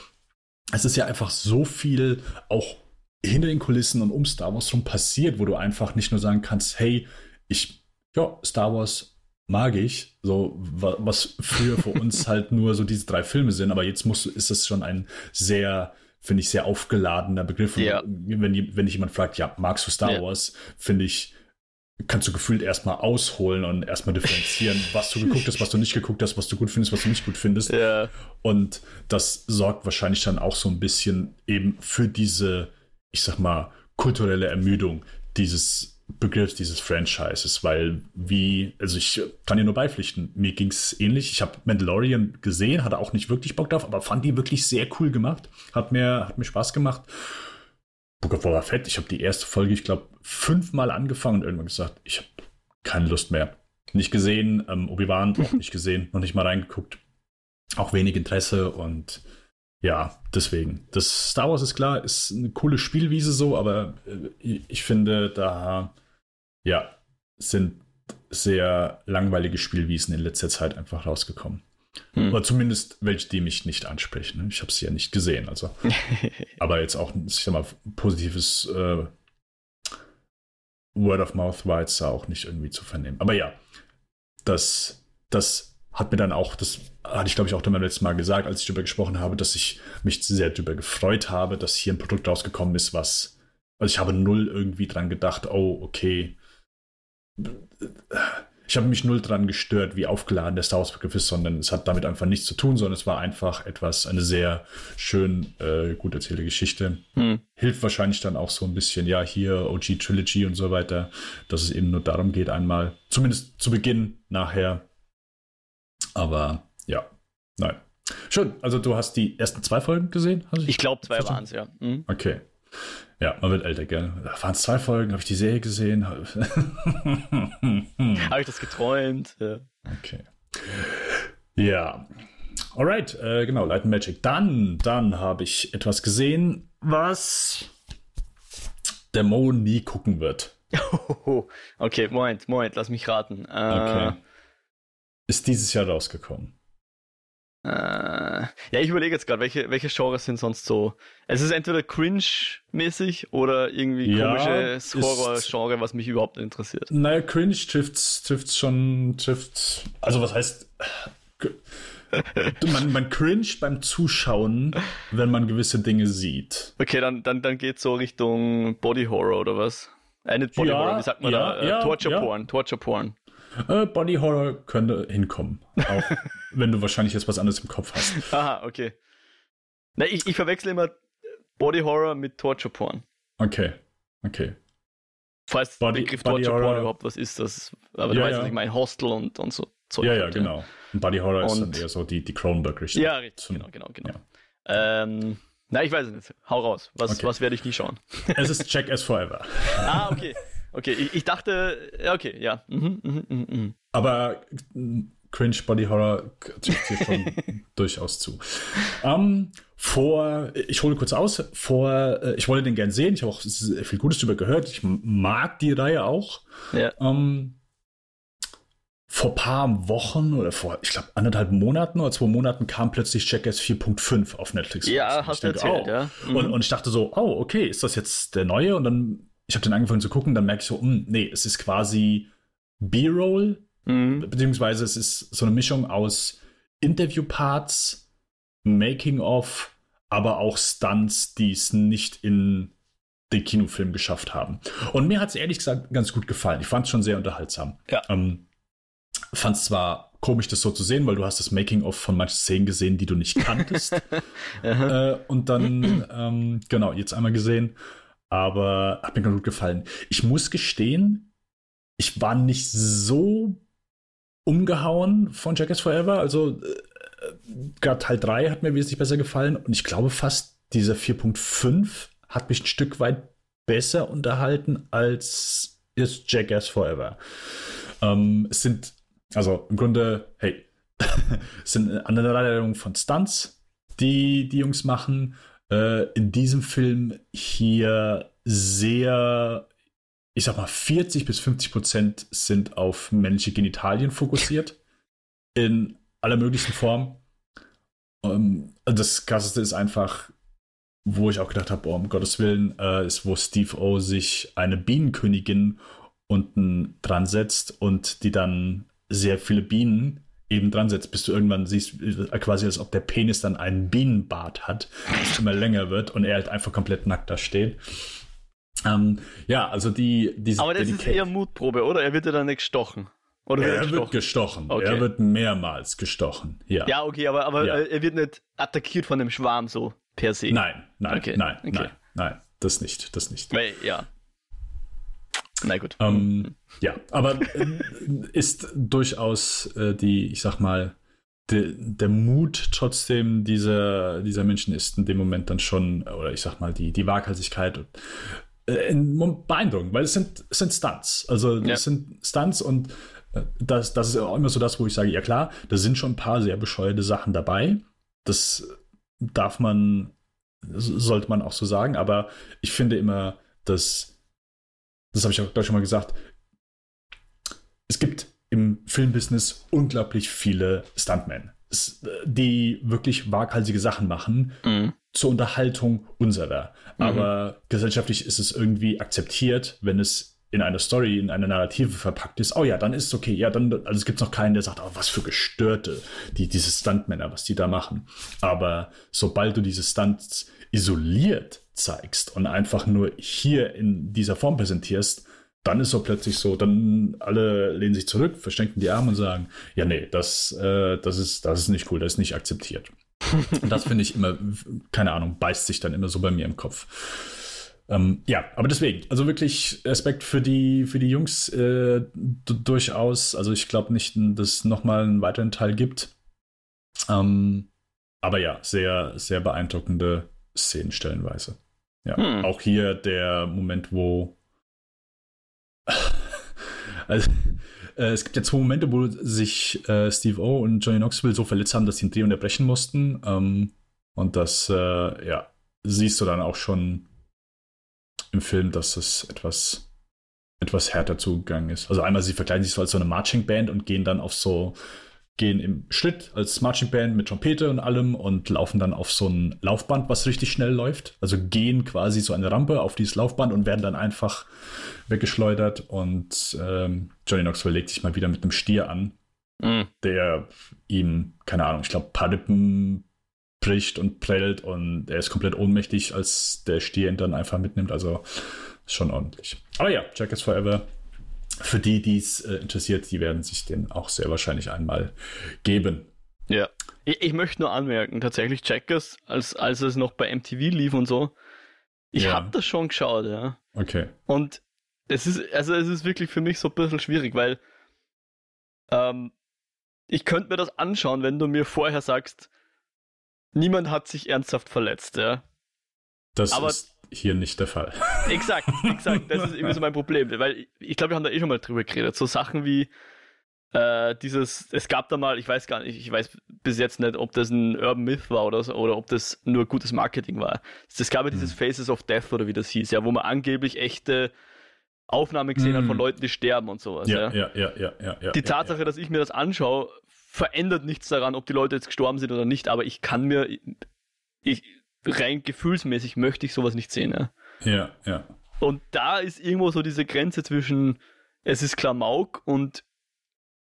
es ist ja einfach so viel auch hinter den Kulissen und um Star Wars rum passiert, wo du einfach nicht nur sagen kannst, hey, ich, ja, Star Wars mag ich, so was früher für uns halt nur so diese drei Filme sind, aber jetzt muss, ist es schon ein sehr finde ich, sehr aufgeladener Begriff. Ja. Wenn, wenn dich jemand fragt, ja, magst du Star ja. Wars, finde ich, kannst du gefühlt erstmal ausholen und erstmal differenzieren, was du geguckt hast, was du nicht geguckt hast, was du gut findest, was du nicht gut findest. Ja. Und das sorgt wahrscheinlich dann auch so ein bisschen eben für diese, ich sag mal, kulturelle Ermüdung dieses Begriff dieses Franchises, weil wie, also ich kann dir nur beipflichten, mir ging es ähnlich. Ich habe Mandalorian gesehen, hatte auch nicht wirklich Bock drauf, aber fand die wirklich sehr cool gemacht. Hat mir, hat mir Spaß gemacht. Book of Boba Fett, ich habe die erste Folge, ich glaube, fünfmal angefangen und irgendwann gesagt, ich habe keine Lust mehr. Nicht gesehen, ähm, Obi-Wan auch nicht gesehen, noch nicht mal reingeguckt. Auch wenig Interesse und ja, deswegen. Das Star Wars ist klar, ist eine coole Spielwiese so, aber äh, ich finde, da ja, sind sehr langweilige Spielwiesen in letzter Zeit einfach rausgekommen. Hm. Oder zumindest welche, die mich nicht ansprechen. Ich habe sie ja nicht gesehen, also. aber jetzt auch, ich sag mal, positives äh, Word of Mouth war jetzt da auch nicht irgendwie zu vernehmen. Aber ja, das, das hat mir dann auch, das hatte ich glaube ich auch dann beim letzten Mal gesagt, als ich darüber gesprochen habe, dass ich mich sehr darüber gefreut habe, dass hier ein Produkt rausgekommen ist, was, also ich habe null irgendwie dran gedacht, oh, okay. Ich habe mich null dran gestört, wie aufgeladen der Star Wars Begriff ist, sondern es hat damit einfach nichts zu tun, sondern es war einfach etwas, eine sehr schön äh, gut erzählte Geschichte. Hm. Hilft wahrscheinlich dann auch so ein bisschen, ja, hier OG Trilogy und so weiter, dass es eben nur darum geht, einmal, zumindest zu Beginn, nachher aber ja, nein. Schön, also du hast die ersten zwei Folgen gesehen? ich, ich glaube, zwei waren es, ja. Mhm. Okay. Ja, man wird älter, gell? Waren es zwei Folgen? Habe ich die Serie gesehen? Habe ich das geträumt? Ja. Okay. Ja. Alright, äh, genau, Light and Magic. Dann, dann habe ich etwas gesehen, was der Mo nie gucken wird. okay, Moment, Moment, lass mich raten. Äh, okay ist dieses Jahr rausgekommen. Äh, ja, ich überlege jetzt gerade, welche, welche Genres sind sonst so. Es ist entweder cringe-mäßig oder irgendwie ja, komisches Horror-Genre, was mich überhaupt nicht interessiert. Naja, cringe trifft trifft schon, trifft. Also, was heißt. man, man cringe beim Zuschauen, wenn man gewisse Dinge sieht. Okay, dann, dann, dann geht so Richtung Body Horror oder was? Äh, nicht Body ja, Horror, wie sagt man ja, da? Äh, Torture Porn, Torture Porn. Äh, Body Horror könnte hinkommen. Auch wenn du wahrscheinlich jetzt was anderes im Kopf hast. Aha, okay. Na, ich, ich verwechsel immer Body Horror mit Torture Porn. Okay, okay. Falls Body, der Begriff Body Torture Horror. Porn überhaupt was ist, das, aber ja, du weißt, ja. was ich meine, Hostel und, und so. Zeug. Ja, ja, halt, genau. Und Body Horror ist Und- dann eher so die, die Cronenberg-Richtung. Ja, richtig, genau, genau, genau. ja. Ähm, na, ich weiß es nicht. Hau raus. Was, Okay. was werde ich nie schauen? Es ist Check as Forever. ah, okay. Okay, ich, ich dachte, okay, ja. Mhm, mhm, mhm, mhm. Aber Cringe Body Horror trifft hier schon durchaus zu. Ähm, vor, ich hole kurz aus, vor, äh, ich wollte den gern sehen, ich habe auch viel Gutes darüber gehört, ich mag die Reihe auch. Ja. Ähm, vor ein paar Wochen oder vor, ich glaube, anderthalb Monaten oder zwei Monaten kam plötzlich Jackass 4.5 auf Netflix. Ja, hast du erzählt, oh. ja. Mhm. Und, und ich dachte so, oh, okay, ist das jetzt der neue? Und dann, ich habe den angefangen zu gucken, dann merke ich so, hm, nee, es ist quasi B-Roll, Mhm. beziehungsweise es ist so eine Mischung aus Interview-Parts, Making-of, aber auch Stunts, die es nicht in den Kinofilm geschafft haben. Und mir hat es ehrlich gesagt ganz gut gefallen. Ich fand es schon sehr unterhaltsam. Ja. Ähm, fand es zwar komisch, das so zu sehen, weil du hast das Making-of von manchen Szenen gesehen, die du nicht kanntest. Äh, und dann, ähm, genau, jetzt einmal gesehen. Aber hat mir ganz gut gefallen. Ich muss gestehen, ich war nicht so umgehauen von Jackass Forever. Also, äh, gerade Teil 3 hat mir wesentlich besser gefallen. Und ich glaube fast, dieser 4.5 hat mich ein Stück weit besser unterhalten als ist Jackass Forever. Ähm, es sind, also im Grunde, hey, es sind eine Aneinanderreihung von Stunts, die die Jungs machen. Äh, in diesem Film hier sehr, ich sag mal, 40 bis 50 Prozent sind auf männliche Genitalien fokussiert. in aller möglichen Formen. Ähm, das krasseste ist einfach, wo ich auch gedacht habe, oh, um Gottes Willen, äh, ist, wo Steve O sich eine Bienenkönigin unten dran setzt und die dann sehr viele Bienen eben dran setzt, bis du irgendwann siehst, äh, quasi als ob der Penis dann einen Bienenbart hat, das immer länger wird und er halt einfach komplett nackt da steht. Ähm, ja, also die diese Aber das ist Dedica- eher Mutprobe, oder? Er wird ja dann nicht gestochen. Oder wird er wird gestochen? Okay. Er wird mehrmals gestochen. Ja. Ja, okay, aber, aber Ja. äh, er wird nicht attackiert von dem Schwarm so per se. Nein, nein, Okay, nein, okay. nein, nein, das nicht, das nicht. Weil, ja. Na gut. Ähm, ja, aber äh, ist durchaus äh, die, ich sag mal, de, der Mut trotzdem dieser, dieser Menschen ist in dem Moment dann schon, oder ich sag mal, die, die Waghalsigkeit äh, in- beeindruckend, weil es sind, es sind Stunts. Also Ja. es sind Stunts und äh, das, das ist auch immer so das, wo ich sage, ja klar, da sind schon ein paar sehr bescheuerte Sachen dabei. Das darf man, sollte man auch so sagen, aber ich finde immer, dass das habe ich auch gleich schon mal gesagt, es gibt im Filmbusiness unglaublich viele Stuntmen, die wirklich waghalsige Sachen machen Mhm. zur Unterhaltung unserer. Mhm. Aber gesellschaftlich ist es irgendwie akzeptiert, wenn es in einer Story, in einer Narrative verpackt ist. Oh ja, dann ist es okay. Ja, dann, also es gibt noch keinen, der sagt, oh, was für Gestörte, die, diese Stuntmänner, was die da machen. Aber sobald du diese Stunts isoliert zeigst und einfach nur hier in dieser Form präsentierst, dann ist so plötzlich so, dann alle lehnen sich zurück, verschränken die Arme und sagen, ja, nee, das, äh, das, ist, das ist nicht cool, das ist nicht akzeptiert. Und das finde ich immer, keine Ahnung, beißt sich dann immer so bei mir im Kopf. Ähm, ja, aber deswegen, also wirklich Respekt für die, für die Jungs äh, durchaus. Also ich glaube nicht, dass es nochmal einen weiteren Teil gibt. Ähm, aber ja, sehr, sehr beeindruckende Szenen stellenweise. Ja, Hm. auch hier der Moment, wo also, äh, es gibt ja zwei Momente, wo sich äh, Steve O und Johnny Knoxville so verletzt haben, dass sie den Dreh unterbrechen mussten. Ähm, und das, äh, ja, siehst du dann auch schon im Film, dass es etwas, etwas härter zugegangen ist. Also einmal, sie verkleiden sich so als so eine Marching Band und gehen dann auf so, gehen im Schritt als Marching Band mit Trompete und allem und laufen dann auf so ein Laufband, was richtig schnell läuft. Also gehen quasi so eine Rampe auf dieses Laufband und werden dann einfach weggeschleudert und ähm, Johnny Knoxville legt sich mal wieder mit einem Stier an, Mhm. der ihm, keine Ahnung, ich glaube, paar Rippen bricht und prellt und er ist komplett ohnmächtig, als der Stier ihn dann einfach mitnimmt. Also schon ordentlich. Aber ja, Jack is Forever. Für die, die es äh, interessiert, die werden sich den auch sehr wahrscheinlich einmal geben. Ja. Ich, ich möchte nur anmerken, tatsächlich Checkers, als, als es noch bei MTV lief und so, ich Ja. habe das schon geschaut, ja. Okay. Und es ist, also es ist wirklich für mich so ein bisschen schwierig, weil ähm, ich könnte mir das anschauen, wenn du mir vorher sagst, niemand hat sich ernsthaft verletzt, ja. Das Aber ist hier nicht der Fall. Exakt, exakt. Das ist irgendwie so mein Problem. Weil ich, ich glaube, wir haben da eh schon mal drüber geredet. So Sachen wie äh, dieses, es gab da mal, ich weiß gar nicht, ich weiß bis jetzt nicht, ob das ein Urban Myth war oder so, oder ob das nur gutes Marketing war. Es gab ja dieses hm. Faces of Death oder wie das hieß, ja, wo man angeblich echte Aufnahmen gesehen hm. hat von hm. Leuten, die sterben und sowas. Ja, ja, ja, ja, ja. ja die Tatsache, ja. dass ich mir das anschaue, verändert nichts daran, ob die Leute jetzt gestorben sind oder nicht, aber ich kann mir, ich, rein gefühlsmäßig möchte ich sowas nicht sehen. Ja, ja. ja. Und da ist irgendwo so diese Grenze zwischen, es ist Klamauk und,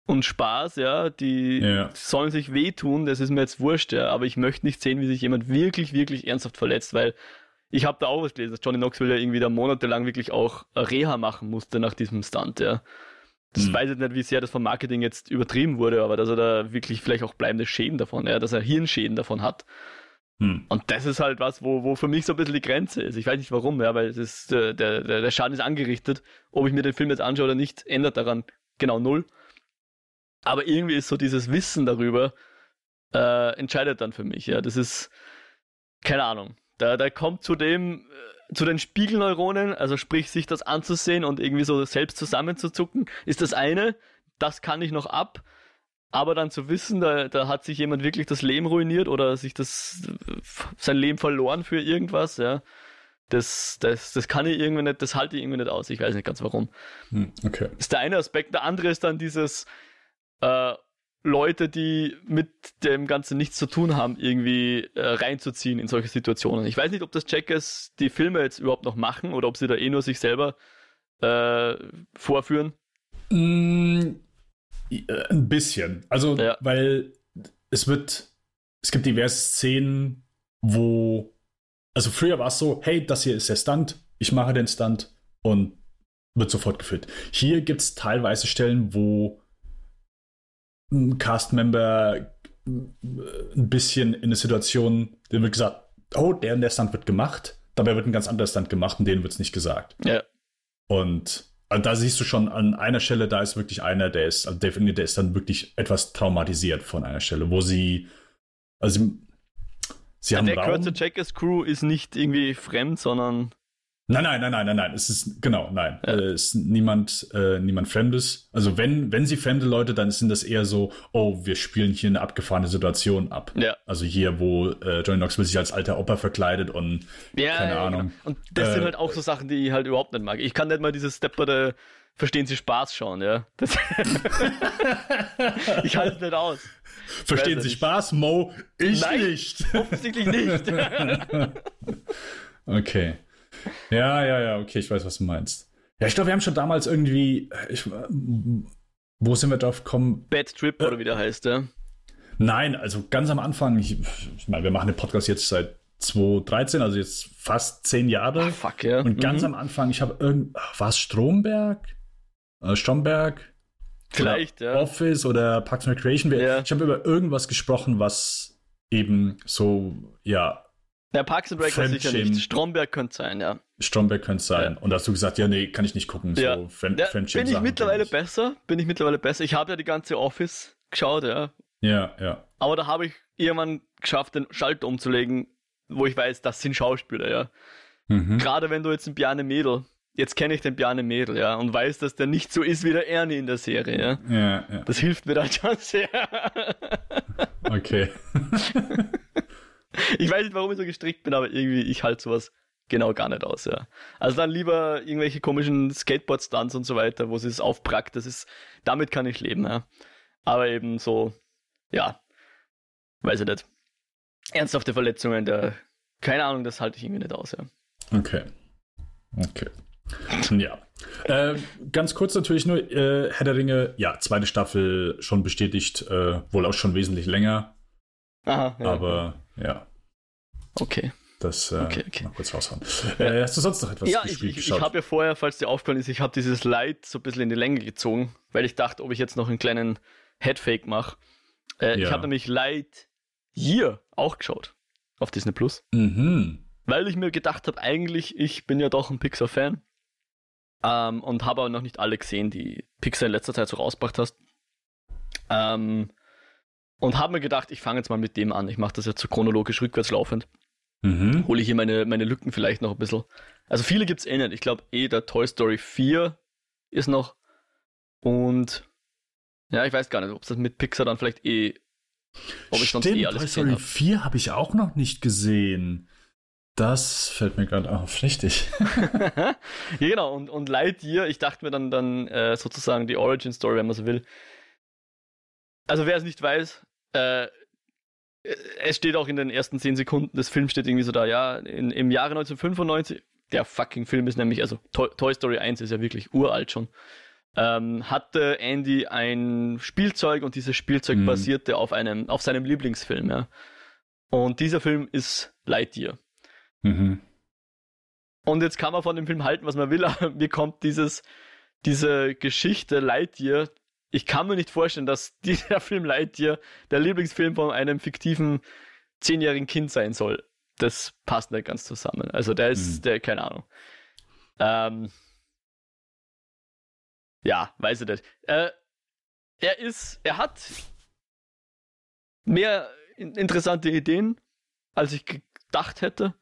und Spaß, ja, die ja. sollen sich wehtun, das ist mir jetzt wurscht, ja, aber ich möchte nicht sehen, wie sich jemand wirklich, wirklich ernsthaft verletzt, weil ich habe da auch was gelesen, dass Johnny Knoxville ja irgendwie da monatelang wirklich auch Reha machen musste nach diesem Stunt, ja. Das hm. weiß ich nicht, wie sehr das vom Marketing jetzt übertrieben wurde, aber dass er da wirklich vielleicht auch bleibende Schäden davon, ja, dass er Hirnschäden davon hat. Hm. Und das ist halt was, wo, wo für mich so ein bisschen die Grenze ist. Ich weiß nicht warum, ja, weil es ist, äh, der, der, der Schaden ist angerichtet. Ob ich mir den Film jetzt anschaue oder nicht, ändert daran genau null. Aber irgendwie ist so dieses Wissen darüber, äh, entscheidet dann für mich, ja. Das ist, keine Ahnung. Da, da kommt zu dem, äh, zu den Spiegelneuronen, also sprich, sich das anzusehen und irgendwie so selbst zusammenzuzucken, ist das eine. Das kann ich noch ab. Aber dann zu wissen, da, da hat sich jemand wirklich das Leben ruiniert oder sich das sein Leben verloren für irgendwas, ja. Das, das, das kann ich irgendwie nicht, das halte ich irgendwie nicht aus. Ich weiß nicht ganz warum. Hm, okay. Das ist der eine Aspekt. Der andere ist dann dieses äh, Leute, die mit dem Ganzen nichts zu tun haben, irgendwie äh, reinzuziehen in solche Situationen. Ich weiß nicht, ob das Checkers die Filme jetzt überhaupt noch machen oder ob sie da eh nur sich selber äh, vorführen. Mm, äh, ein bisschen. Also, ja. weil es wird, es gibt diverse Szenen, wo, also früher war es so, hey, das hier ist der Stunt, ich mache den Stunt und wird sofort gefüllt. Hier gibt es teilweise Stellen, wo ein Cast-Member äh, ein bisschen in eine Situation, dem wird gesagt, oh, der und der Stunt wird gemacht, dabei wird ein ganz anderer Stunt gemacht und denen wird es nicht gesagt. Ja. Und also da siehst du schon an einer Stelle, da ist wirklich einer, der ist, also der, der ist dann wirklich etwas traumatisiert von einer Stelle, wo sie, also sie, sie ja, haben Der Raum. Checkers Crew ist nicht irgendwie fremd, sondern Nein, nein, nein, nein, nein, nein. Es ist genau, nein. Ja. Äh, es ist niemand, äh, niemand Fremdes. Also wenn, wenn sie fremde Leute, dann sind das eher so, oh, wir spielen hier eine abgefahrene Situation ab. Ja. Also hier, wo äh, Johnny Knoxville sich als alter Opa verkleidet und ja, keine ja, Ahnung. Genau. Und das sind äh, halt auch so Sachen, die ich halt überhaupt nicht mag. Ich kann nicht mal dieses stepperte Verstehen Sie Spaß schauen, ja. Das ich halte es nicht aus. Verstehen Sie nicht. Spaß, Mo? Ich Nein, nicht. Offensichtlich nicht. okay. Ja, ja, ja, okay, ich weiß, was du meinst. Ja, ich glaube, wir haben schon damals irgendwie. Ich, wo sind wir drauf gekommen? Bad Trip äh, oder wie der heißt, ja? Nein, also ganz am Anfang, ich, ich meine, wir machen den Podcast jetzt seit 2013, also jetzt fast zehn Jahre. Ach, fuck, ja. Und ganz mhm. am Anfang, ich habe irgend. War es Stromberg? Äh, Stromberg? Vielleicht, ja. Office oder Parks and Recreation. Ja. Ich habe über irgendwas gesprochen, was eben so, ja, der Parks Rec war sicher nicht. Stromberg könnte sein, ja. Stromberg könnte sein. Ja. Und da hast du gesagt, ja, nee, kann ich nicht gucken. Ja. So Fan ja, bin ich mittlerweile ich. besser? Bin ich mittlerweile besser? Ich habe ja die ganze Office geschaut, ja. Ja, ja. Aber da habe ich irgendwann geschafft, den Schalter umzulegen, wo ich weiß, das sind Schauspieler, ja. Mhm. Gerade wenn du jetzt einen Bjarne Mädel, jetzt kenne ich den Bjarne Mädel, ja, und weiß, dass der nicht so ist wie der Ernie in der Serie, ja. Ja, ja. Das hilft mir dann schon sehr. okay. ich weiß nicht, warum ich so gestrickt bin, aber irgendwie, ich halte sowas genau gar nicht aus, ja. Also dann lieber irgendwelche komischen Skateboard-Stunts und so weiter, wo sie es aufprackt, das ist, damit kann ich leben, ja. Aber eben so, ja, weiß ich nicht. Ernsthafte Verletzungen, der, keine Ahnung, das halte ich irgendwie nicht aus, ja. Okay. Okay. Ja. Äh, ganz kurz natürlich nur, äh, Herr der Ringe, ja, zweite Staffel schon bestätigt, äh, wohl auch schon wesentlich länger. Aha, ja. Aber ja. Okay. Das äh, okay, okay. mal kurz raushauen. Äh, hast du sonst noch etwas ja, gespielt? Ich, ich, ich habe ja vorher, falls dir aufgefallen ist, ich habe dieses Light so ein bisschen in die Länge gezogen, weil ich dachte, ob ich jetzt noch einen kleinen Headfake mache. Äh, ja. Ich habe nämlich Light Year auch geschaut auf Disney Plus. Mhm. Weil ich mir gedacht habe, eigentlich, ich bin ja doch ein Pixar-Fan. Ähm, und habe aber noch nicht alle gesehen, die Pixar in letzter Zeit so rausgebracht hast. Ähm, und habe mir gedacht, ich fange jetzt mal mit dem an. Ich mache das jetzt so chronologisch rückwärts laufend. Mhm. Hole ich hier meine, meine Lücken vielleicht noch ein bisschen. Also viele gibt es eh nicht. Ich glaube eh, der Toy Story 4 ist noch. Und ja, ich weiß gar nicht, ob das mit Pixar dann vielleicht eh. Ob ich Stimmt, sonst eh alles Toy Story 4 habe ich auch noch nicht gesehen. Das fällt mir gerade auf, richtig. ja, genau, und, und Lightyear, ich dachte mir dann, dann äh, sozusagen die Origin Story, wenn man so will. Also wer es nicht weiß, äh, es steht auch in den ersten zehn Sekunden des Films steht irgendwie so da, ja, in, im Jahre 1995, der fucking Film ist nämlich, also Toy, Toy Story 1 ist ja wirklich uralt schon, ähm, hatte Andy ein Spielzeug und dieses Spielzeug mhm. basierte auf einem, auf seinem Lieblingsfilm, ja. Und dieser Film ist Lightyear. Mhm. Und jetzt kann man von dem Film halten, was man will, aber mir kommt dieses, diese Geschichte Lightyear. Ich kann mir nicht vorstellen, dass dieser Film Lightyear der Lieblingsfilm von einem fiktiven zehnjährigen Kind sein soll. Das passt nicht ganz zusammen. Also der ist, mhm. der, keine Ahnung. Ähm, ja, weiß ich nicht. Äh, er ist, er hat mehr interessante Ideen, als ich gedacht hätte.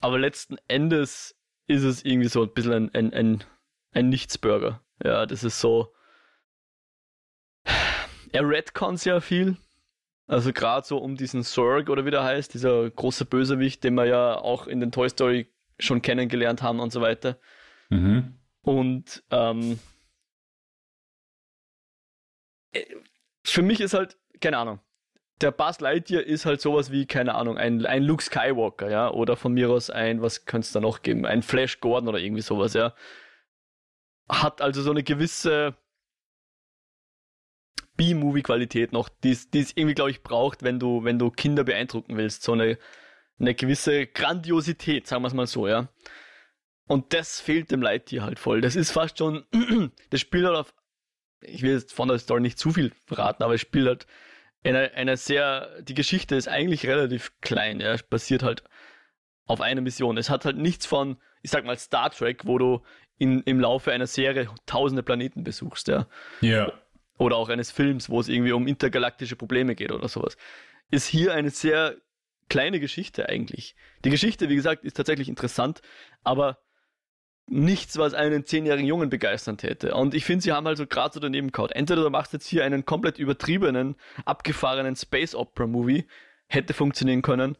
Aber letzten Endes ist es irgendwie so ein bisschen ein, ein, ein, ein Nichtsburger. Ja, das ist so. Er retcons ja viel. Also gerade so um diesen Sorg oder wie der heißt, dieser große Bösewicht, den wir ja auch in den Toy Story schon kennengelernt haben und so weiter. Mhm. Und ähm, äh, für mich ist halt, keine Ahnung, der Buzz Lightyear ist halt sowas wie, keine Ahnung, ein, ein Luke Skywalker, ja, oder von mir aus ein, was könnte es da noch geben, ein Flash Gordon oder irgendwie sowas, ja. Hat also so eine gewisse B-Movie-Qualität noch, die es irgendwie, glaube ich, braucht, wenn du, wenn du Kinder beeindrucken willst. So eine, eine gewisse Grandiosität, sagen wir es mal so, ja. Und das fehlt dem Lightyear halt voll. Das ist fast schon, das spielt halt auf, ich will jetzt von der Story nicht zu viel verraten, aber es spielt halt eine, eine sehr, die Geschichte ist eigentlich relativ klein, ja, basiert halt auf einer Mission. Es hat halt nichts von, ich sag mal, Star Trek, wo du in, im Laufe einer Serie tausende Planeten besuchst, ja. Ja. Oder auch eines Films, wo es irgendwie um intergalaktische Probleme geht oder sowas. Ist hier eine sehr kleine Geschichte eigentlich. Die Geschichte, wie gesagt, ist tatsächlich interessant, aber nichts, was einen zehnjährigen Jungen begeistern täte. Und ich finde, sie haben also gerade so daneben gehauen. Entweder du machst jetzt hier einen komplett übertriebenen, abgefahrenen Space Opera Movie, hätte funktionieren können,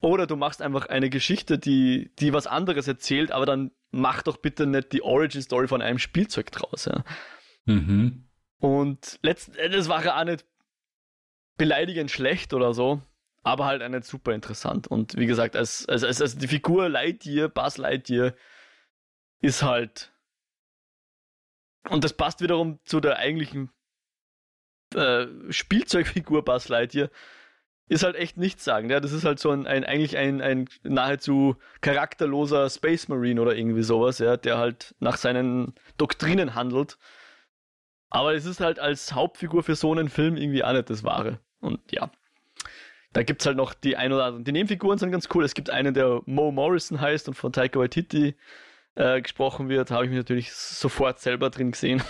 oder du machst einfach eine Geschichte, die, die was anderes erzählt, aber dann mach doch bitte nicht die Origin Story von einem Spielzeug draus. Ja. Mhm. Und letzten Endes war er auch nicht beleidigend schlecht oder so, aber halt auch nicht super interessant. Und wie gesagt, als, als, als, als die Figur Lightyear, Buzz Lightyear, ist halt. Und das passt wiederum zu der eigentlichen äh, Spielzeugfigur Buzz Lightyear. Ist halt echt nichts sagen. Ja, das ist halt so ein, ein eigentlich ein, ein nahezu charakterloser Space Marine oder irgendwie sowas, ja, der halt nach seinen Doktrinen handelt. Aber es ist halt als Hauptfigur für so einen Film irgendwie auch nicht das Wahre. Und ja. Da gibt es halt noch die ein oder anderen. Die Nebenfiguren sind ganz cool. Es gibt einen, der Mo Morrison heißt und von Taika Waititi äh, gesprochen wird, habe ich mich natürlich sofort selber drin gesehen.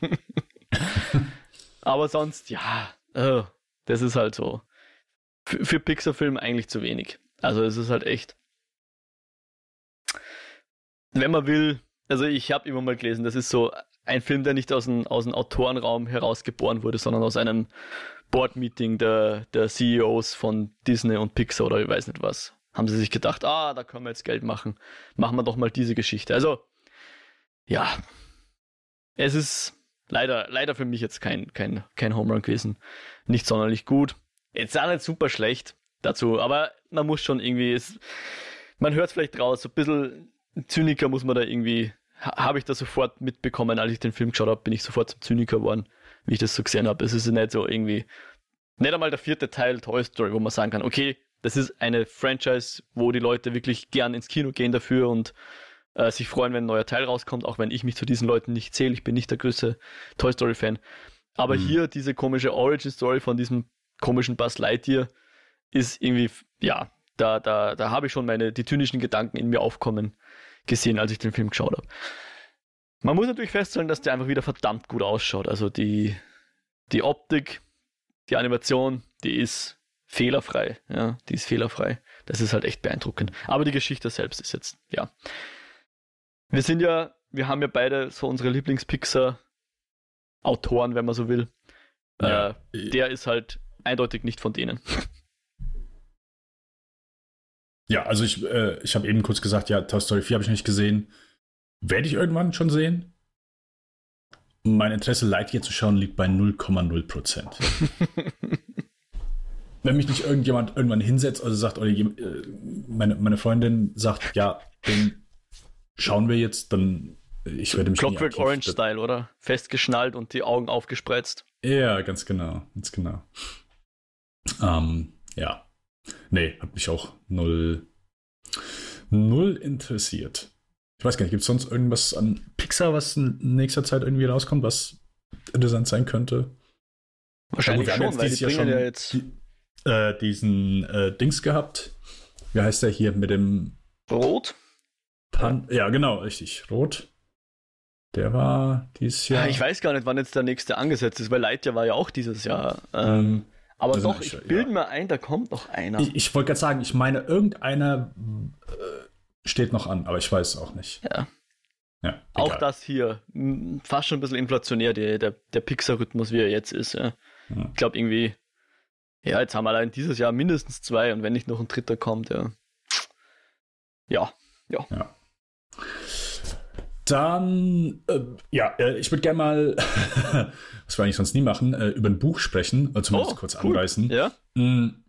Aber sonst, ja, äh, das ist halt so. Für, für Pixar-Film eigentlich zu wenig. Also es ist halt echt. Wenn man will, also ich habe immer mal gelesen, das ist so ein Film, der nicht aus dem, aus dem Autorenraum herausgeboren wurde, sondern aus einem Board-Meeting der, der CEOs von Disney und Pixar oder ich weiß nicht was haben sie sich gedacht, ah, da können wir jetzt Geld machen. Machen wir doch mal diese Geschichte. Also, ja, es ist leider, leider für mich jetzt kein, kein, kein Home Run gewesen. Nicht sonderlich gut. Jetzt auch nicht super schlecht dazu, aber man muss schon irgendwie, es, man hört es vielleicht raus, so ein bisschen Zyniker muss man da irgendwie, habe ich da sofort mitbekommen, als ich den Film geschaut habe, bin ich sofort zum Zyniker geworden, wie ich das so gesehen habe. Es ist nicht so irgendwie, nicht einmal der vierte Teil Toy Story, wo man sagen kann, okay, das ist eine Franchise, wo die Leute wirklich gern ins Kino gehen dafür und äh, sich freuen, wenn ein neuer Teil rauskommt, auch wenn ich mich zu diesen Leuten nicht zähle. Ich bin nicht der größte Toy Story Fan. Aber mhm. hier diese komische Origin Story von diesem komischen Buzz Lightyear ist irgendwie, ja, da, da, da habe ich schon meine, die zynischen Gedanken in mir aufkommen gesehen, als ich den Film geschaut habe. Man muss natürlich feststellen, dass der einfach wieder verdammt gut ausschaut. Also die, die Optik, die Animation, die ist fehlerfrei. Ja, die ist fehlerfrei. Das ist halt echt beeindruckend. Aber die Geschichte selbst ist jetzt, ja. Wir sind ja, wir haben ja beide so unsere Lieblings-Pixar-Autoren, wenn man so will. Ja. Äh, der ist halt eindeutig nicht von denen. Ja, also ich, äh, ich habe eben kurz gesagt, ja, Toy Story 4 habe ich nicht gesehen. Werde ich irgendwann schon sehen. Mein Interesse, Lightyear zu schauen, liegt bei 0,0 Prozent. Wenn mich nicht irgendjemand irgendwann hinsetzt oder sagt, oder äh, meine, meine Freundin sagt, ja, den schauen wir jetzt, dann ich werde mich Clockwork Orange Style, oder? Festgeschnallt und die Augen aufgespreizt. Ja, ganz genau, ganz genau. Ähm, ja. Nee, hat mich auch null, null interessiert. Ich weiß gar nicht, gibt es sonst irgendwas an Pixar, was in nächster Zeit irgendwie rauskommt, was interessant sein könnte? Wahrscheinlich ja, gut, schon, weil die bringen ja, jetzt äh, diesen äh, Dings gehabt. Wie heißt der hier mit dem Rot? Pan ja, genau, richtig. Rot. Der war dieses Jahr. Ja, ich weiß gar nicht, wann jetzt der nächste angesetzt ist, weil Lightyear war ja auch dieses Jahr. Ähm, ähm aber doch, ich bilde ja. mir ein, da kommt noch einer. Ich, ich wollte gerade sagen, ich meine, irgendeiner äh, steht noch an, aber ich weiß es auch nicht. Ja. Ja, auch das hier, fast schon ein bisschen inflationär, der, der, der Pixar-Rhythmus, wie er jetzt ist. Ja. ja. Ich glaube irgendwie, ja, jetzt haben wir allein dieses Jahr mindestens zwei und wenn nicht noch ein dritter kommt, ja. Ja, ja. ja. Dann, äh, ja, äh, ich würde gerne mal, was wir eigentlich sonst nie machen, äh, über ein Buch sprechen, oder zumindest oh, kurz cool. anreißen. Ja. Mm.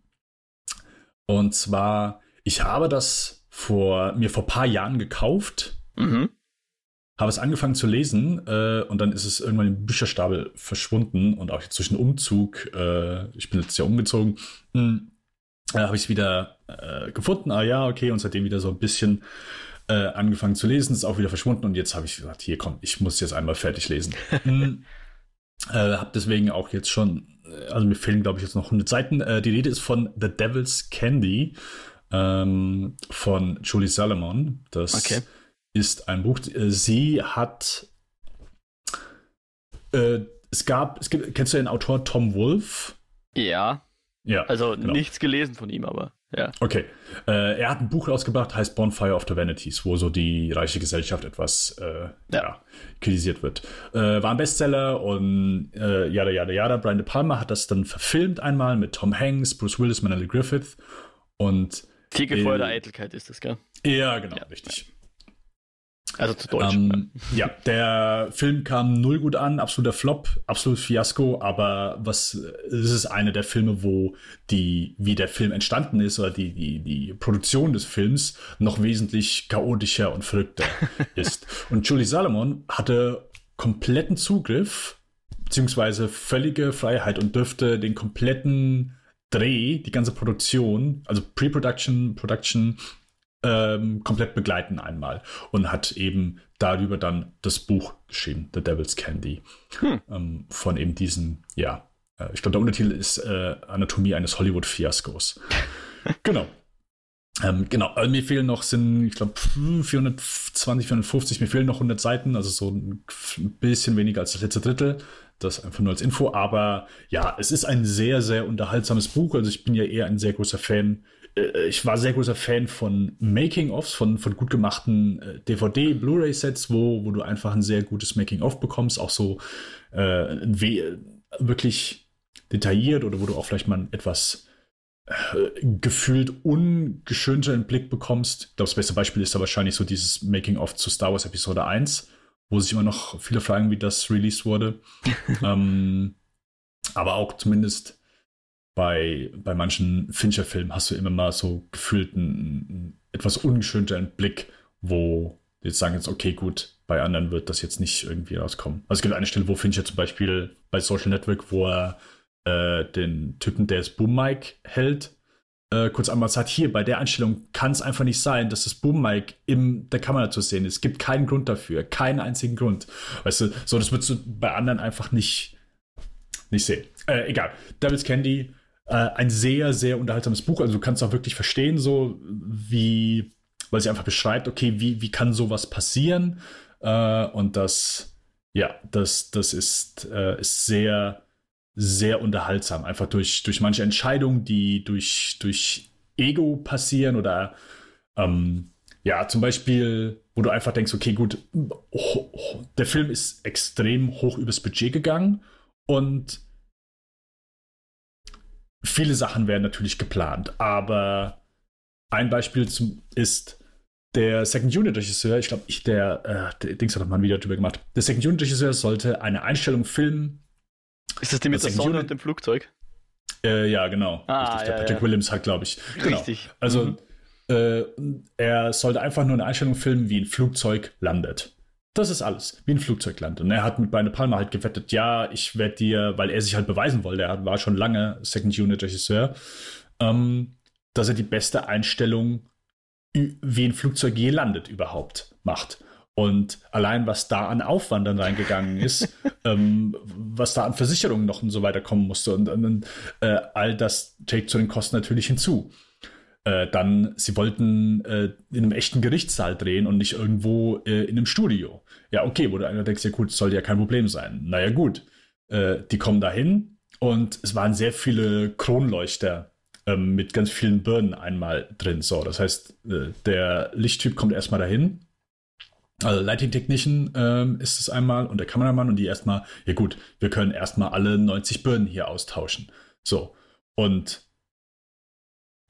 Und zwar, ich habe das vor, mir vor ein paar Jahren gekauft. Mhm habe es angefangen zu lesen äh, und dann ist es irgendwann im Bücherstapel verschwunden und auch jetzt durch den Umzug, äh, ich bin jetzt ja umgezogen, äh, habe ich es wieder äh, gefunden. Ah ja, okay, und seitdem wieder so ein bisschen äh, angefangen zu lesen, ist auch wieder verschwunden und jetzt habe ich gesagt, hier komm, ich muss jetzt einmal fertig lesen. hm, äh, habe deswegen auch jetzt schon, also mir fehlen glaube ich jetzt noch 100 Seiten. die Rede ist von The Devil's Candy ähm, von Julie Salomon. Das okay ist ein Buch. Äh, sie hat. Äh, es gab, es gibt, kennst du den Autor Tom Wolfe? Ja. Ja. Also genau. nichts gelesen von ihm, aber ja. Okay. Äh, er hat ein Buch rausgebracht, heißt Bonfire of the Vanities, wo so die reiche Gesellschaft etwas äh, ja. ja. kritisiert wird. Äh, war ein Bestseller und äh, jada, jada, jada. Brian De Palma hat das dann verfilmt einmal mit Tom Hanks, Bruce Willis, Manelli Griffith und. Fegefeuer der Eitelkeit ist das, gell? Ja, genau, ja. richtig. Also zu Deutsch. Ähm, ja, der Film kam null gut an, absoluter Flop, absolut Fiasko, aber was es ist einer der Filme, wo die, wie der Film entstanden ist oder die, die, die Produktion des Films noch wesentlich chaotischer und verrückter ist. Und Julie Salomon hatte kompletten Zugriff, beziehungsweise völlige Freiheit und dürfte den kompletten Dreh, die ganze Produktion, also Pre-Production, Production, ähm, komplett begleiten einmal und hat eben darüber dann das Buch geschrieben, The Devil's Candy, hm. ähm, von eben diesem, ja, äh, ich glaube, der Untertitel ist äh, Anatomie eines Hollywood-Fiaskos. genau. Ähm, genau, also mir fehlen noch, sind, ich glaube, 420, 450, mir fehlen noch 100 Seiten, also so ein bisschen weniger als das letzte Drittel. Das einfach nur als Info, aber ja, es ist ein sehr, sehr unterhaltsames Buch. Also ich bin ja eher ein sehr großer Fan ich war sehr großer Fan von Making-ofs, von, von gut gemachten äh, DVD, Blu-ray-Sets, wo, wo du einfach ein sehr gutes Making-of bekommst, auch so äh, wirklich detailliert oder wo du auch vielleicht mal etwas äh, gefühlt ungeschönten Blick bekommst. Ich glaube, das beste Beispiel ist da wahrscheinlich so dieses Making-of zu Star Wars Episode 1, wo sich immer noch viele fragen, wie das released wurde. ähm, aber auch zumindest bei, bei manchen Fincher-Filmen hast du immer mal so gefühlt einen, einen etwas ungeschönten Blick, wo jetzt sagen jetzt, okay, gut, bei anderen wird das jetzt nicht irgendwie rauskommen. Also es gibt eine Stelle, wo Fincher zum Beispiel bei Social Network, wo er äh, den Typen, der das Boom-Mic hält, äh, kurz einmal sagt, hier, bei der Einstellung kann es einfach nicht sein, dass das Boom-Mic in der Kamera zu sehen ist. Es gibt keinen Grund dafür, keinen einzigen Grund. Weißt du, so, das würdest du bei anderen einfach nicht, nicht sehen. Äh, egal. Devil's Candy äh, ein sehr, sehr unterhaltsames Buch. Also du kannst auch wirklich verstehen, so wie, weil sie einfach beschreibt, okay, wie, wie kann sowas passieren? Äh, und das, ja, das, das ist, äh, ist sehr, sehr unterhaltsam. Einfach durch, durch manche Entscheidungen, die durch, durch Ego passieren oder ähm, ja, zum Beispiel, wo du einfach denkst, okay, gut, der Film ist extrem hoch übers Budget gegangen und viele Sachen werden natürlich geplant, aber ein Beispiel zum, ist der Second Unit Regisseur, ich glaube, ich, der, äh, der Dings hat doch mal ein Video darüber gemacht. Der Second Unit Regisseur sollte eine Einstellung filmen. Ist das die mit der Sonne Unit, und dem Flugzeug? Äh, ja, genau. Ah, Richtig, der Patrick ja. Williams hat, glaube ich. Genau. Richtig. Also, mhm. äh, er sollte einfach nur eine Einstellung filmen, wie ein Flugzeug landet. Das ist alles, wie ein Flugzeug landet. Und er hat mit Brian Palmer halt gewettet, ja, ich werde dir, weil er sich halt beweisen wollte, er war schon lange Second Unit Regisseur, ähm, dass er die beste Einstellung, wie ein Flugzeug je landet, überhaupt macht. Und allein, was da an Aufwand dann reingegangen ist, ähm, was da an Versicherungen noch und so weiter kommen musste und, und äh, all das trägt zu den Kosten natürlich hinzu. Äh, dann, sie wollten äh, in einem echten Gerichtssaal drehen und nicht irgendwo äh, in einem Studio. Ja, okay, wo du einfach denkst, ja gut, sollte ja kein Problem sein. Naja, gut. Äh, die kommen dahin und es waren sehr viele Kronleuchter ähm, mit ganz vielen Birnen einmal drin. So, das heißt, äh, der Lichttyp kommt erstmal dahin. Also Lighting Technician ähm, ist es einmal und der Kameramann und die erstmal, ja gut, wir können erstmal alle 90 Birnen hier austauschen. So. Und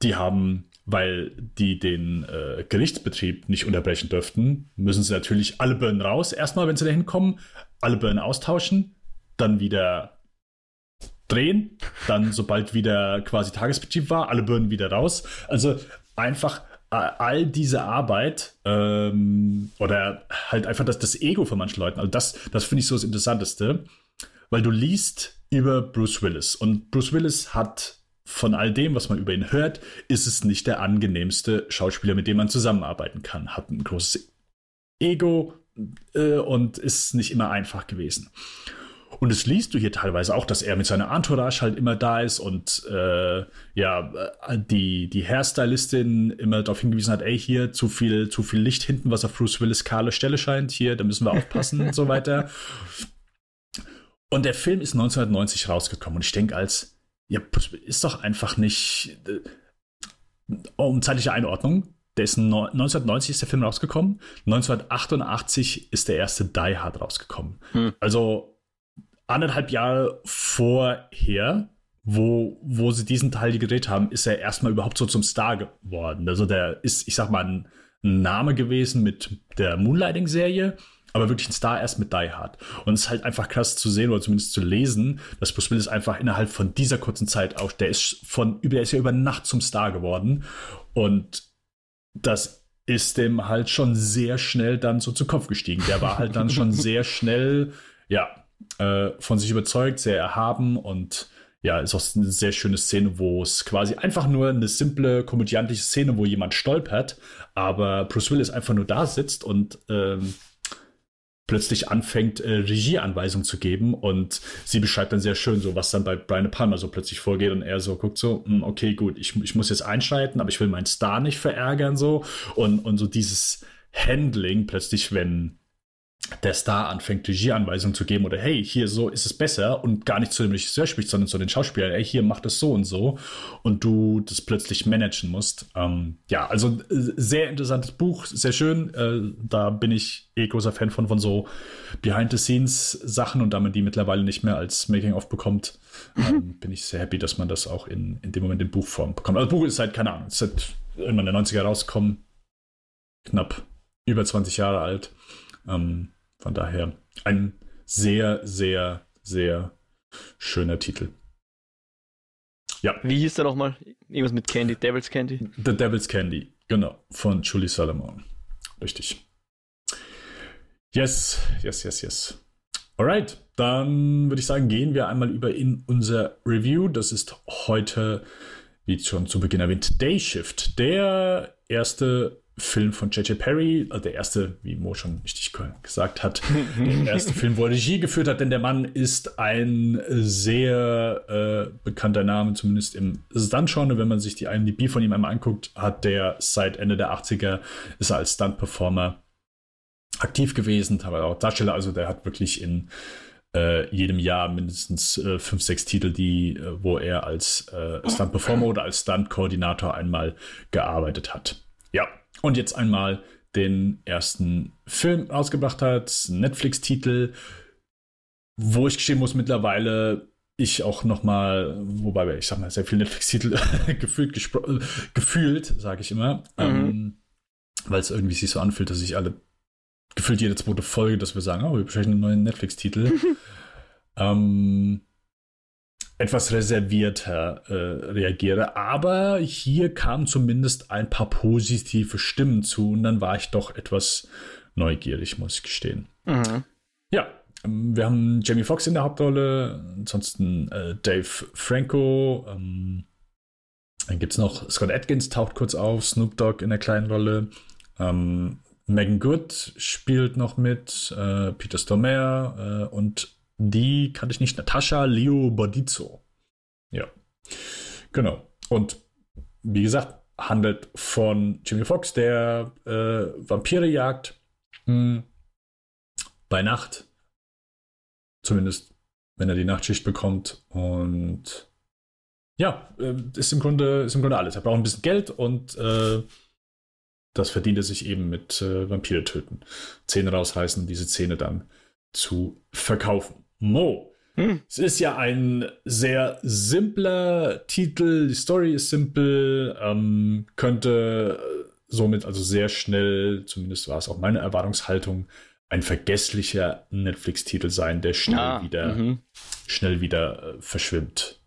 die haben, weil die den äh, Gerichtsbetrieb nicht unterbrechen dürften, müssen sie natürlich alle Birnen raus. Erstmal, wenn sie da hinkommen, alle Birnen austauschen, dann wieder drehen, dann sobald wieder quasi Tagesbetrieb war, alle Birnen wieder raus. Also einfach all diese Arbeit ähm, oder halt einfach das, das Ego von manchen Leuten, also das, das finde ich so das Interessanteste, weil du liest über Bruce Willis und Bruce Willis hat von all dem, was man über ihn hört, ist es nicht der angenehmste Schauspieler, mit dem man zusammenarbeiten kann. Hat ein großes Ego äh, und ist nicht immer einfach gewesen. Und es liest du hier teilweise auch, dass er mit seiner Entourage halt immer da ist und äh, ja, äh, die, die Hairstylistin immer darauf hingewiesen hat, ey, hier zu viel, zu viel Licht hinten, was auf Bruce Willis kahle Stelle scheint, hier, da müssen wir aufpassen und so weiter. Und der Film ist 1990 rausgekommen und ich denke als, ja, ist doch einfach nicht, äh, um zeitliche Einordnung, der ist 1990 ist der Film rausgekommen, 1988 ist der erste Die Hard rausgekommen. Hm. Also anderthalb Jahre vorher, wo, wo sie diesen Teil gedreht haben, ist er erstmal überhaupt so zum Star geworden. Also der ist, ich sag mal, ein, Name gewesen mit der Moonlighting-Serie, aber wirklich ein Star erst mit Die Hard. Und es ist halt einfach krass zu sehen oder zumindest zu lesen, dass Bruce Willis einfach innerhalb von dieser kurzen Zeit auch, der ist von, der ist ja über Nacht zum Star geworden. Und das ist dem halt schon sehr schnell dann so zu Kopf gestiegen. Der war halt dann schon sehr schnell, ja, äh, von sich überzeugt, sehr erhaben und ja, ist auch eine sehr schöne Szene, wo es quasi einfach nur eine simple komödiantische Szene, wo jemand stolpert, aber Bruce Willis einfach nur da sitzt und ähm, plötzlich anfängt, äh, Regieanweisungen zu geben und sie beschreibt dann sehr schön so, was dann bei Brian Palmer so plötzlich vorgeht und er so guckt so, hm, okay, gut, ich, ich muss jetzt einschreiten, aber ich will meinen Star nicht verärgern so. Und, und so dieses Handling plötzlich, wenn der Star anfängt, Regieanweisungen zu geben oder hey, hier so ist es besser und gar nicht zu dem Regisseur spricht, sondern zu den Schauspielern, hey, hier macht es so und so und du das plötzlich managen musst. Ähm, ja, also äh, sehr interessantes Buch, sehr schön. Äh, da bin ich eh großer Fan von, von so Behind-the-Scenes-Sachen und da man die mittlerweile nicht mehr als Making-of bekommt, ähm, bin ich sehr happy, dass man das auch in, in dem Moment in Buchform bekommt. Also das Buch ist seit, keine Ahnung, ist seit irgendwann der 90er rausgekommen, knapp über 20 Jahre alt. Ähm, von daher ein sehr, sehr, sehr schöner Titel. Ja. Wie hieß der nochmal? Irgendwas mit Candy, Devil's Candy? The Devil's Candy, genau, von Julie Solomon. Richtig. Yes, yes, yes, yes. Alright, dann würde ich sagen, gehen wir einmal über in unser Review. Das ist heute, wie schon zu Beginn erwähnt, Day Shift. Der erste Film von J.J. Perry, also der erste, wie Mo schon richtig gesagt hat, der erste Film, wo er Regie geführt hat, denn der Mann ist ein sehr äh, bekannter Name, zumindest im Stunt-Genre. Wenn man sich die IMDb von ihm einmal anguckt, hat der seit Ende der 80er, ist er als Stunt-Performer aktiv gewesen, aber auch Darsteller, also der hat wirklich in äh, jedem Jahr mindestens äh, fünf, sechs Titel, die, äh, wo er als äh, Stunt-Performer oder als Stunt-Koordinator einmal gearbeitet hat. Ja, und jetzt einmal den ersten Film ausgebracht hat, Netflix-Titel, wo ich gestehen muss, mittlerweile ich auch noch mal, wobei ich sag mal, sehr viele Netflix-Titel gefühlt, gefühlt, sage ich immer, mhm. ähm, weil es irgendwie sich so anfühlt, dass ich alle gefühlt jede zweite Folge, dass wir sagen, oh, wir besprechen einen neuen Netflix-Titel. ähm, etwas reservierter äh, reagiere. Aber hier kamen zumindest ein paar positive Stimmen zu und dann war ich doch etwas neugierig, muss ich gestehen. Mhm. Ja, ähm, wir haben Jamie Foxx in der Hauptrolle, ansonsten äh, Dave Franco. Ähm, dann gibt es noch Scott Atkins, taucht kurz auf, Snoop Dogg in der kleinen Rolle. Ähm, Megan Good spielt noch mit, äh, Peter Stormare äh, und die kannte ich nicht, Natascha Leo Bordizzo. Ja, genau. Und wie gesagt, handelt von Jimmy Fox, der äh, Vampire jagt hm, bei Nacht Zumindest, wenn er die Nachtschicht bekommt. Und ja, äh, ist im Grunde, ist im Grunde alles. Er braucht ein bisschen Geld und äh, das verdient er sich eben mit äh, Vampire töten. Zähne rausreißen, diese Zähne dann zu verkaufen. Mo. Hm. Es ist ja ein sehr simpler Titel. Die Story ist simpel, ähm, könnte somit also sehr schnell, zumindest war es auch meine Erwartungshaltung, ein vergesslicher Netflix-Titel sein, der schnell ah, wieder, mhm. schnell wieder äh, verschwimmt.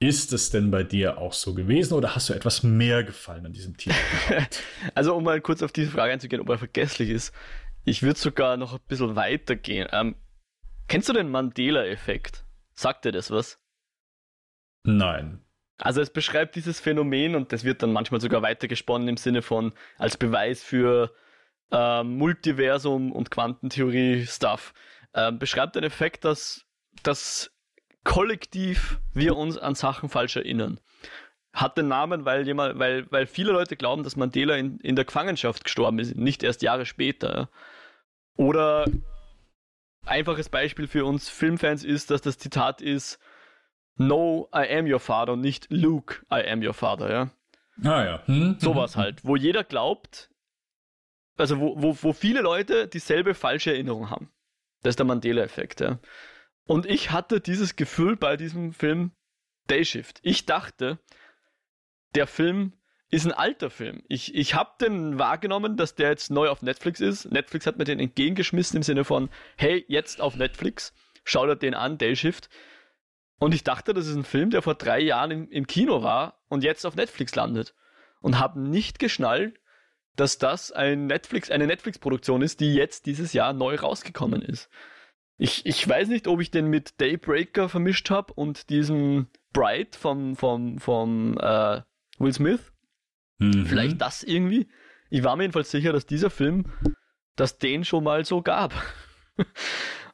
Ist es denn bei dir auch so gewesen oder hast du etwas mehr gefallen an diesem Titel? also, um mal kurz auf diese Frage einzugehen, ob er vergesslich ist, ich würde sogar noch ein bisschen weiter gehen. Ähm, kennst du den Mandela-Effekt? Sagt dir das was? Nein. Also es beschreibt dieses Phänomen und das wird dann manchmal sogar weitergesponnen im Sinne von als Beweis für äh, Multiversum und Quantentheorie-Stuff, äh, beschreibt den Effekt, dass, dass kollektiv wir uns an Sachen falsch erinnern. Hat den Namen, weil, jemand, weil, weil viele Leute glauben, dass Mandela in, in der Gefangenschaft gestorben ist, nicht erst Jahre später. Oder einfaches Beispiel für uns Filmfans ist, dass das Zitat ist, No, I am your father, nicht Luke, I am your father, ja. Ah ja. Hm? Sowas halt, wo jeder glaubt, also wo, wo, wo viele Leute dieselbe falsche Erinnerung haben. Das ist der Mandela-Effekt, ja. Und ich hatte dieses Gefühl bei diesem Film Dayshift. Ich dachte, der Film ist ein alter Film. Ich, ich habe den wahrgenommen, dass der jetzt neu auf Netflix ist. Netflix hat mir den entgegengeschmissen im Sinne von, hey, jetzt auf Netflix, schau dir den an, Dayshift. Und ich dachte, das ist ein Film, der vor drei Jahren im, im Kino war und jetzt auf Netflix landet. Und habe nicht geschnallt, dass das ein Netflix, eine Netflix-Produktion ist, die jetzt dieses Jahr neu rausgekommen ist. Ich, ich weiß nicht, ob ich den mit Daybreaker vermischt habe und diesem Bright vom, vom, vom äh, Will Smith. Mhm. Vielleicht das irgendwie. Ich war mir jedenfalls sicher, dass dieser Film, dass den schon mal so gab.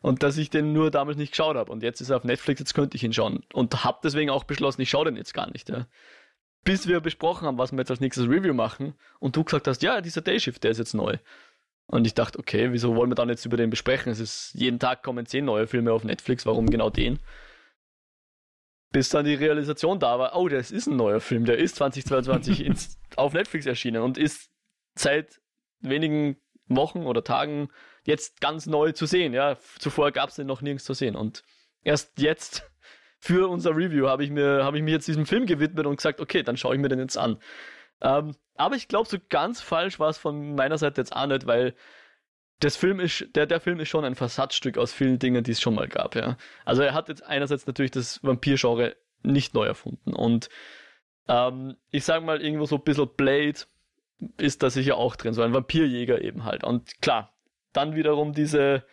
und dass ich den nur damals nicht geschaut habe. Und jetzt ist er auf Netflix, jetzt könnte ich ihn schauen. Und habe deswegen auch beschlossen, ich schaue den jetzt gar nicht. Ja bis wir besprochen haben, was wir jetzt als nächstes Review machen und du gesagt hast, ja, dieser Dayshift, der ist jetzt neu. Und ich dachte, okay, wieso wollen wir dann jetzt über den besprechen? Es ist jeden Tag kommen zehn neue Filme auf Netflix, warum genau den? Bis dann die Realisation da war, oh, das ist ein neuer Film, der ist 2022 ins, auf Netflix erschienen und ist seit wenigen Wochen oder Tagen jetzt ganz neu zu sehen. Ja, zuvor gab es den noch nirgends zu sehen und erst jetzt für unser Review habe ich, mir, ich mir jetzt diesem Film gewidmet und gesagt, okay, dann schaue ich mir den jetzt an. Ähm, aber ich glaube, so ganz falsch war es von meiner Seite jetzt auch nicht, weil das Film ist, der, der Film ist schon ein Versatzstück aus vielen Dingen, die es schon mal gab, ja. Also er hat jetzt einerseits natürlich das Vampir-Genre nicht neu erfunden und ähm, ich sage mal irgendwo so ein bisschen Blade ist da sicher auch drin, so ein Vampirjäger eben halt. Und klar, dann wiederum diese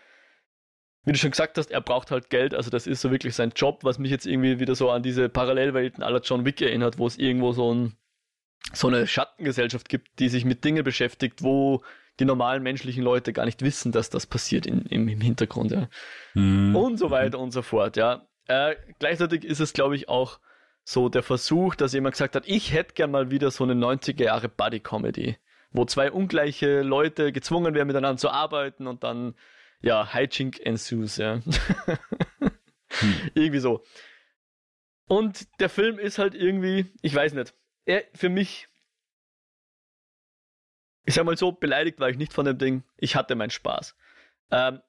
wie du schon gesagt hast, er braucht halt Geld, also das ist so wirklich sein Job, was mich jetzt irgendwie wieder so an diese Parallelwelten aller John Wick erinnert, wo es irgendwo so, ein, so eine Schattengesellschaft gibt, die sich mit Dingen beschäftigt, wo die normalen menschlichen Leute gar nicht wissen, dass das passiert in, im, im Hintergrund, ja. Mhm. Und so weiter und so fort, ja. Äh, gleichzeitig ist es, glaube ich, auch so der Versuch, dass jemand gesagt hat, ich hätte gern mal wieder so eine 90er Jahre Buddy-Comedy, wo zwei ungleiche Leute gezwungen werden, miteinander zu arbeiten und dann ja, Hijink ensues, ja. hm. Irgendwie so. Und der Film ist halt irgendwie, ich weiß nicht, er für mich, ich sag mal so, beleidigt war ich nicht von dem Ding. Ich hatte meinen Spaß. Ähm,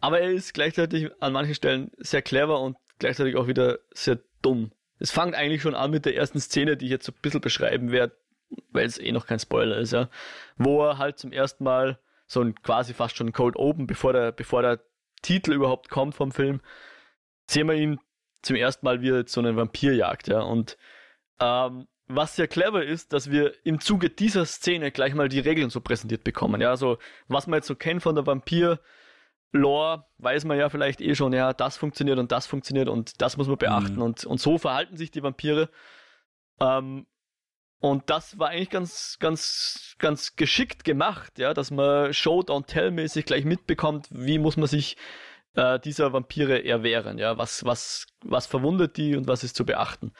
aber er ist gleichzeitig an manchen Stellen sehr clever und gleichzeitig auch wieder sehr dumm. Es fängt eigentlich schon an mit der ersten Szene, die ich jetzt so ein bisschen beschreiben werde, weil es eh noch kein Spoiler ist, ja. Wo er halt zum ersten Mal so ein quasi fast schon Cold Open, bevor der, bevor der Titel überhaupt kommt vom Film, sehen wir ihn zum ersten Mal wieder so einen Vampir jagt, ja. Und ähm, was sehr clever ist, dass wir im Zuge dieser Szene gleich mal die Regeln so präsentiert bekommen. Ja, also was man jetzt so kennt von der Vampir, Lore weiß man ja vielleicht eh schon, ja, das funktioniert und das funktioniert und das muss man beachten. Mhm. Und, und so verhalten sich die Vampire. Ähm, und das war eigentlich ganz, ganz, ganz geschickt gemacht, ja, dass man Show, Don't Tell-mäßig gleich mitbekommt, wie muss man sich äh, dieser Vampire erwehren, ja, was, was, was verwundet die und was ist zu beachten.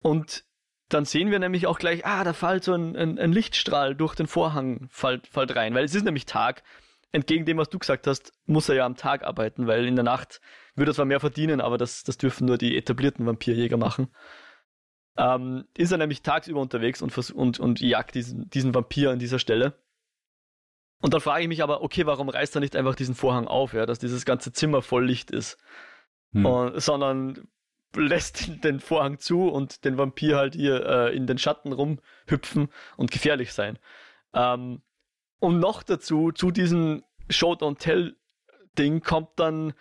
Und dann sehen wir nämlich auch gleich, ah, da fällt so ein, ein, ein Lichtstrahl durch den Vorhang, fällt, fällt rein, weil es ist nämlich Tag. Entgegen dem, was du gesagt hast, muss er ja am Tag arbeiten, weil in der Nacht würde er zwar mehr verdienen, aber das, das dürfen nur die etablierten Vampirjäger machen. Ähm, ist er nämlich tagsüber unterwegs und, und, und jagt diesen, diesen Vampir an dieser Stelle. Und dann frage ich mich aber, okay, warum reißt er nicht einfach diesen Vorhang auf, ja, dass dieses ganze Zimmer voll Licht ist? Hm. Und, sondern lässt den Vorhang zu und den Vampir halt hier äh, in den Schatten rumhüpfen und gefährlich sein. Ähm, und noch dazu, zu diesem Show Don't Tell Ding kommt dann,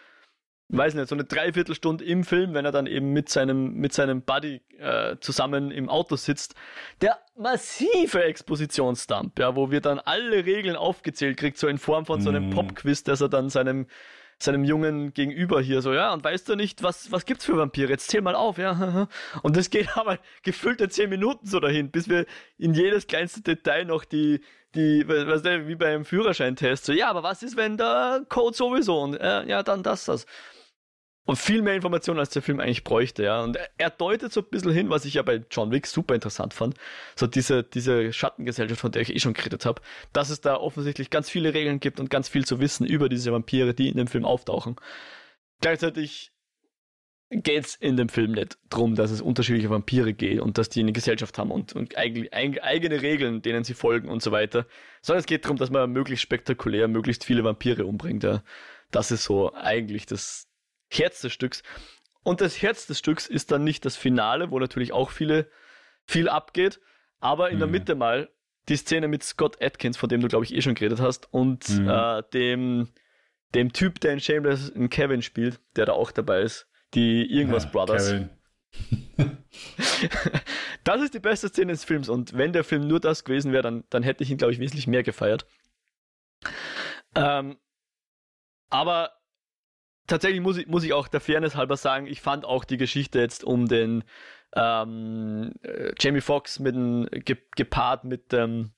weiß nicht, so eine Dreiviertelstunde im Film, wenn er dann eben mit seinem, mit seinem Buddy äh, zusammen im Auto sitzt, der massive Expositionsdump, ja, wo wir dann alle Regeln aufgezählt kriegt, so in Form von so einem mm. Popquiz, dass er dann seinem seinem jungen Gegenüber hier so, ja, und weißt du nicht, was, was gibt's für Vampire? Jetzt zähl mal auf, ja. Und das geht aber gefüllte zehn Minuten so dahin, bis wir in jedes kleinste Detail noch die, die, der, wie beim Führerscheintest, so, ja, aber was ist, wenn der Code sowieso und äh, ja, dann das, das. Und viel mehr Informationen, als der Film eigentlich bräuchte, ja. Und er deutet so ein bisschen hin, was ich ja bei John Wick super interessant fand. So diese, diese Schattengesellschaft, von der ich eh schon geredet habe, dass es da offensichtlich ganz viele Regeln gibt und ganz viel zu wissen über diese Vampire, die in dem Film auftauchen. Gleichzeitig geht es in dem Film nicht darum, dass es unterschiedliche Vampire geht und dass die eine Gesellschaft haben und, und eigene, eigene Regeln, denen sie folgen und so weiter. Sondern es geht darum, dass man möglichst spektakulär möglichst viele Vampire umbringt. Ja. Das ist so eigentlich das, Herz des Stücks. Und das Herz des Stücks ist dann nicht das Finale, wo natürlich auch viele, viel abgeht, aber in mhm. der Mitte mal die Szene mit Scott Atkins, von dem du, glaube ich, eh schon geredet hast, und mhm. äh, dem, dem Typ, der in Shameless in Kevin spielt, der da auch dabei ist, die irgendwas ja, Brothers. Kevin. das ist die beste Szene des Films und wenn der Film nur das gewesen wäre, dann, dann hätte ich ihn, glaube ich, wesentlich mehr gefeiert. Ähm, aber tatsächlich muss ich, muss ich auch der Fairness halber sagen, ich fand auch die Geschichte jetzt um den ähm, äh, Jamie Foxx mit dem, ge, gepaart mit dem, ähm,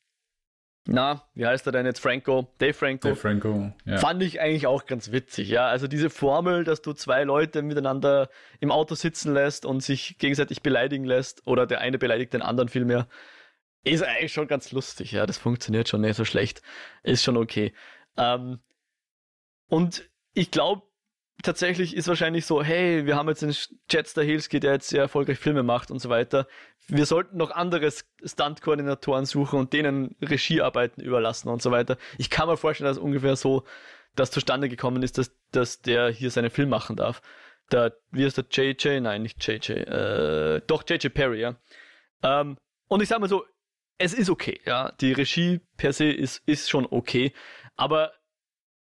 na, wie heißt er denn jetzt? Franco, Dave Franco. Dave Franco, ja. Fand ich eigentlich auch ganz witzig, ja. Also diese Formel, dass du zwei Leute miteinander im Auto sitzen lässt und sich gegenseitig beleidigen lässt, oder der eine beleidigt den anderen vielmehr, ist eigentlich schon ganz lustig, ja. Das funktioniert schon nicht so schlecht. Ist schon okay. Ähm, und ich glaube, tatsächlich ist wahrscheinlich so, hey, wir haben jetzt den Chad Stahelski, der jetzt sehr erfolgreich Filme macht und so weiter. Wir sollten noch andere Stunt-Koordinatoren suchen und denen Regiearbeiten überlassen und so weiter. Ich kann mir vorstellen, dass ungefähr so das zustande gekommen ist, dass, dass der hier seinen Film machen darf. Der, wie ist der JJ? Nein, nicht JJ. Äh, doch, JJ Perry, ja. Ähm, und ich sag mal so, es ist okay, ja. Die Regie per se ist, ist schon okay. Aber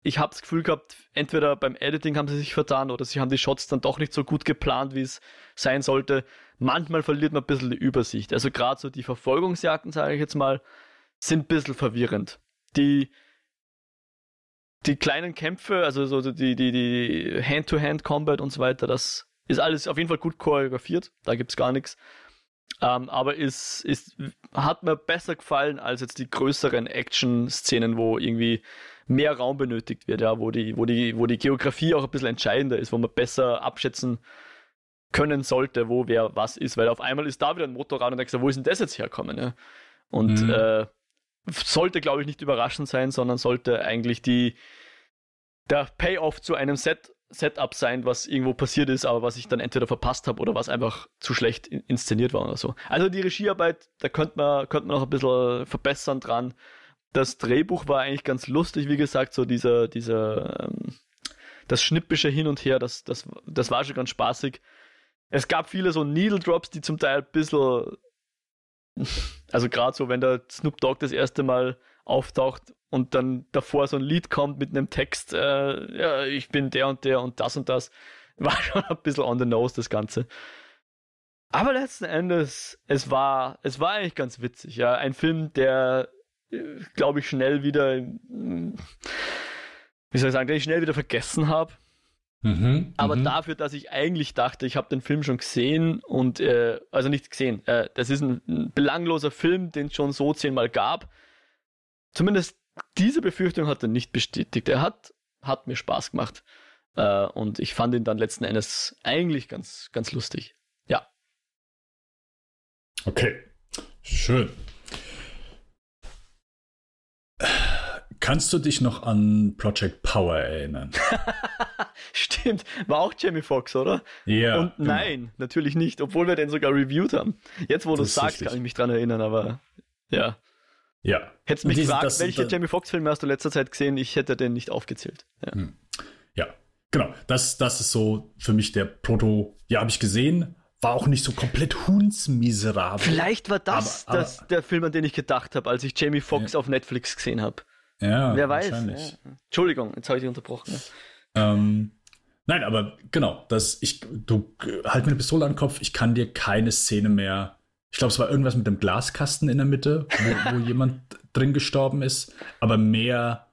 ich habe das Gefühl gehabt, entweder beim Editing haben sie sich vertan oder sie haben die Shots dann doch nicht so gut geplant, wie es sein sollte. Manchmal verliert man ein bisschen die Übersicht. Also gerade so die Verfolgungsjagden, sage ich jetzt mal, sind ein bisschen verwirrend. Die, die kleinen Kämpfe, also so die, die, die Hand-to-Hand-Combat und so weiter, das ist alles auf jeden Fall gut choreografiert. Da gibt es gar nichts. Ähm, aber ist, ist, hat mir besser gefallen als jetzt die größeren Action-Szenen, wo irgendwie mehr Raum benötigt wird, ja, wo die, wo die, wo die Geografie auch ein bisschen entscheidender ist, wo man besser abschätzen können sollte, wo wer was ist, weil auf einmal ist da wieder ein Motorrad und denkst, wo ist denn das jetzt herkommen? Ja? Und mhm. äh, sollte, glaube ich, nicht überraschend sein, sondern sollte eigentlich die, der Payoff zu einem Set, Setup sein, was irgendwo passiert ist, aber was ich dann entweder verpasst habe oder was einfach zu schlecht inszeniert war oder so. Also die Regiearbeit, da könnte man, könnte man noch ein bisschen verbessern dran. Das Drehbuch war eigentlich ganz lustig, wie gesagt, so dieser, dieser, ähm, das schnippische Hin und Her, das, das, das war schon ganz spaßig. Es gab viele so Needle Drops, die zum Teil ein bisschen, also gerade so, wenn der Snoop Dogg das erste Mal auftaucht und dann davor so ein Lied kommt mit einem Text, äh, ja, ich bin der und der und das und das, war schon ein bisschen on the nose, das Ganze. Aber letzten Endes, es war, es war eigentlich ganz witzig, ja. Ein Film, der, glaube ich, schnell wieder, wie soll ich sagen, den ich schnell wieder vergessen habe. Mhm, Aber mhm. dafür, dass ich eigentlich dachte, ich habe den Film schon gesehen und, äh, also nicht gesehen, äh, das ist ein, ein belangloser Film, den es schon so zehnmal gab. Zumindest diese Befürchtung hat er nicht bestätigt. Er hat, hat mir Spaß gemacht. Äh, und ich fand ihn dann letzten Endes eigentlich ganz, ganz lustig. Ja. Okay. Schön. Kannst du dich noch an Project Power erinnern? Stimmt, war auch Jamie Foxx, oder? Ja. Und genau. nein, natürlich nicht, obwohl wir den sogar reviewed haben. Jetzt, wo du es sagst, richtig. kann ich mich dran erinnern, aber ja. Ja. Hättest du mich gefragt, das, welche das, Jamie Foxx-Filme hast du letzter Zeit gesehen, ich hätte den nicht aufgezählt. Ja, hm. ja. genau. Das, das ist so für mich der Proto. Ja, habe ich gesehen. War auch nicht so komplett hunsmiserabel. Vielleicht war das, aber, das aber, der Film, an den ich gedacht habe, als ich Jamie Foxx ja. auf Netflix gesehen habe. Ja, wer weiß. Ja. Entschuldigung, jetzt habe ich dich unterbrochen. Ähm, nein, aber genau, das, ich, du halt mir eine Pistole an den Kopf, ich kann dir keine Szene mehr ich glaube, es war irgendwas mit dem Glaskasten in der Mitte, wo, wo jemand drin gestorben ist. Aber mehr,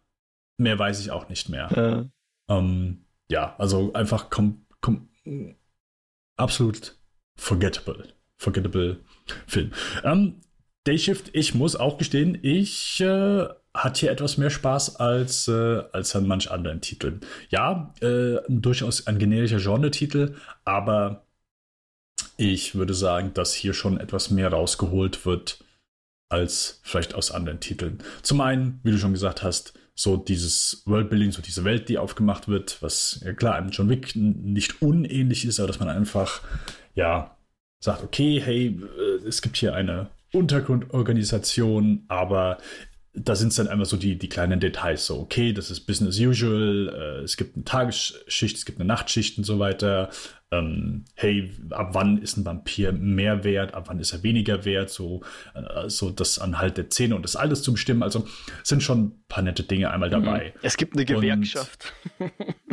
mehr weiß ich auch nicht mehr. Ja, ähm, ja also einfach kom, kom, absolut forgettable. Forgettable Film. Ähm, Dayshift, ich muss auch gestehen, ich äh, hatte hier etwas mehr Spaß als, äh, als an manch anderen Titeln. Ja, äh, durchaus ein generischer Genre-Titel, aber ich würde sagen, dass hier schon etwas mehr rausgeholt wird als vielleicht aus anderen Titeln. Zum einen, wie du schon gesagt hast, so dieses Worldbuilding, so diese Welt, die aufgemacht wird, was ja klar einem John Wick nicht unähnlich ist, aber dass man einfach, ja, sagt, okay, hey, äh, es gibt hier eine Untergrundorganisation, aber da sind es dann einfach so die, die kleinen Details. So, okay, das ist Business usual, äh, es gibt eine Tagesschicht, es gibt eine Nachtschicht und so weiter. Ähm, hey, ab wann ist ein Vampir mehr wert, ab wann ist er weniger wert, so, äh, so das Anhalt der Zähne und das alles zu bestimmen. Also sind schon ein paar nette Dinge einmal mhm. dabei. Es gibt eine Gewerkschaft.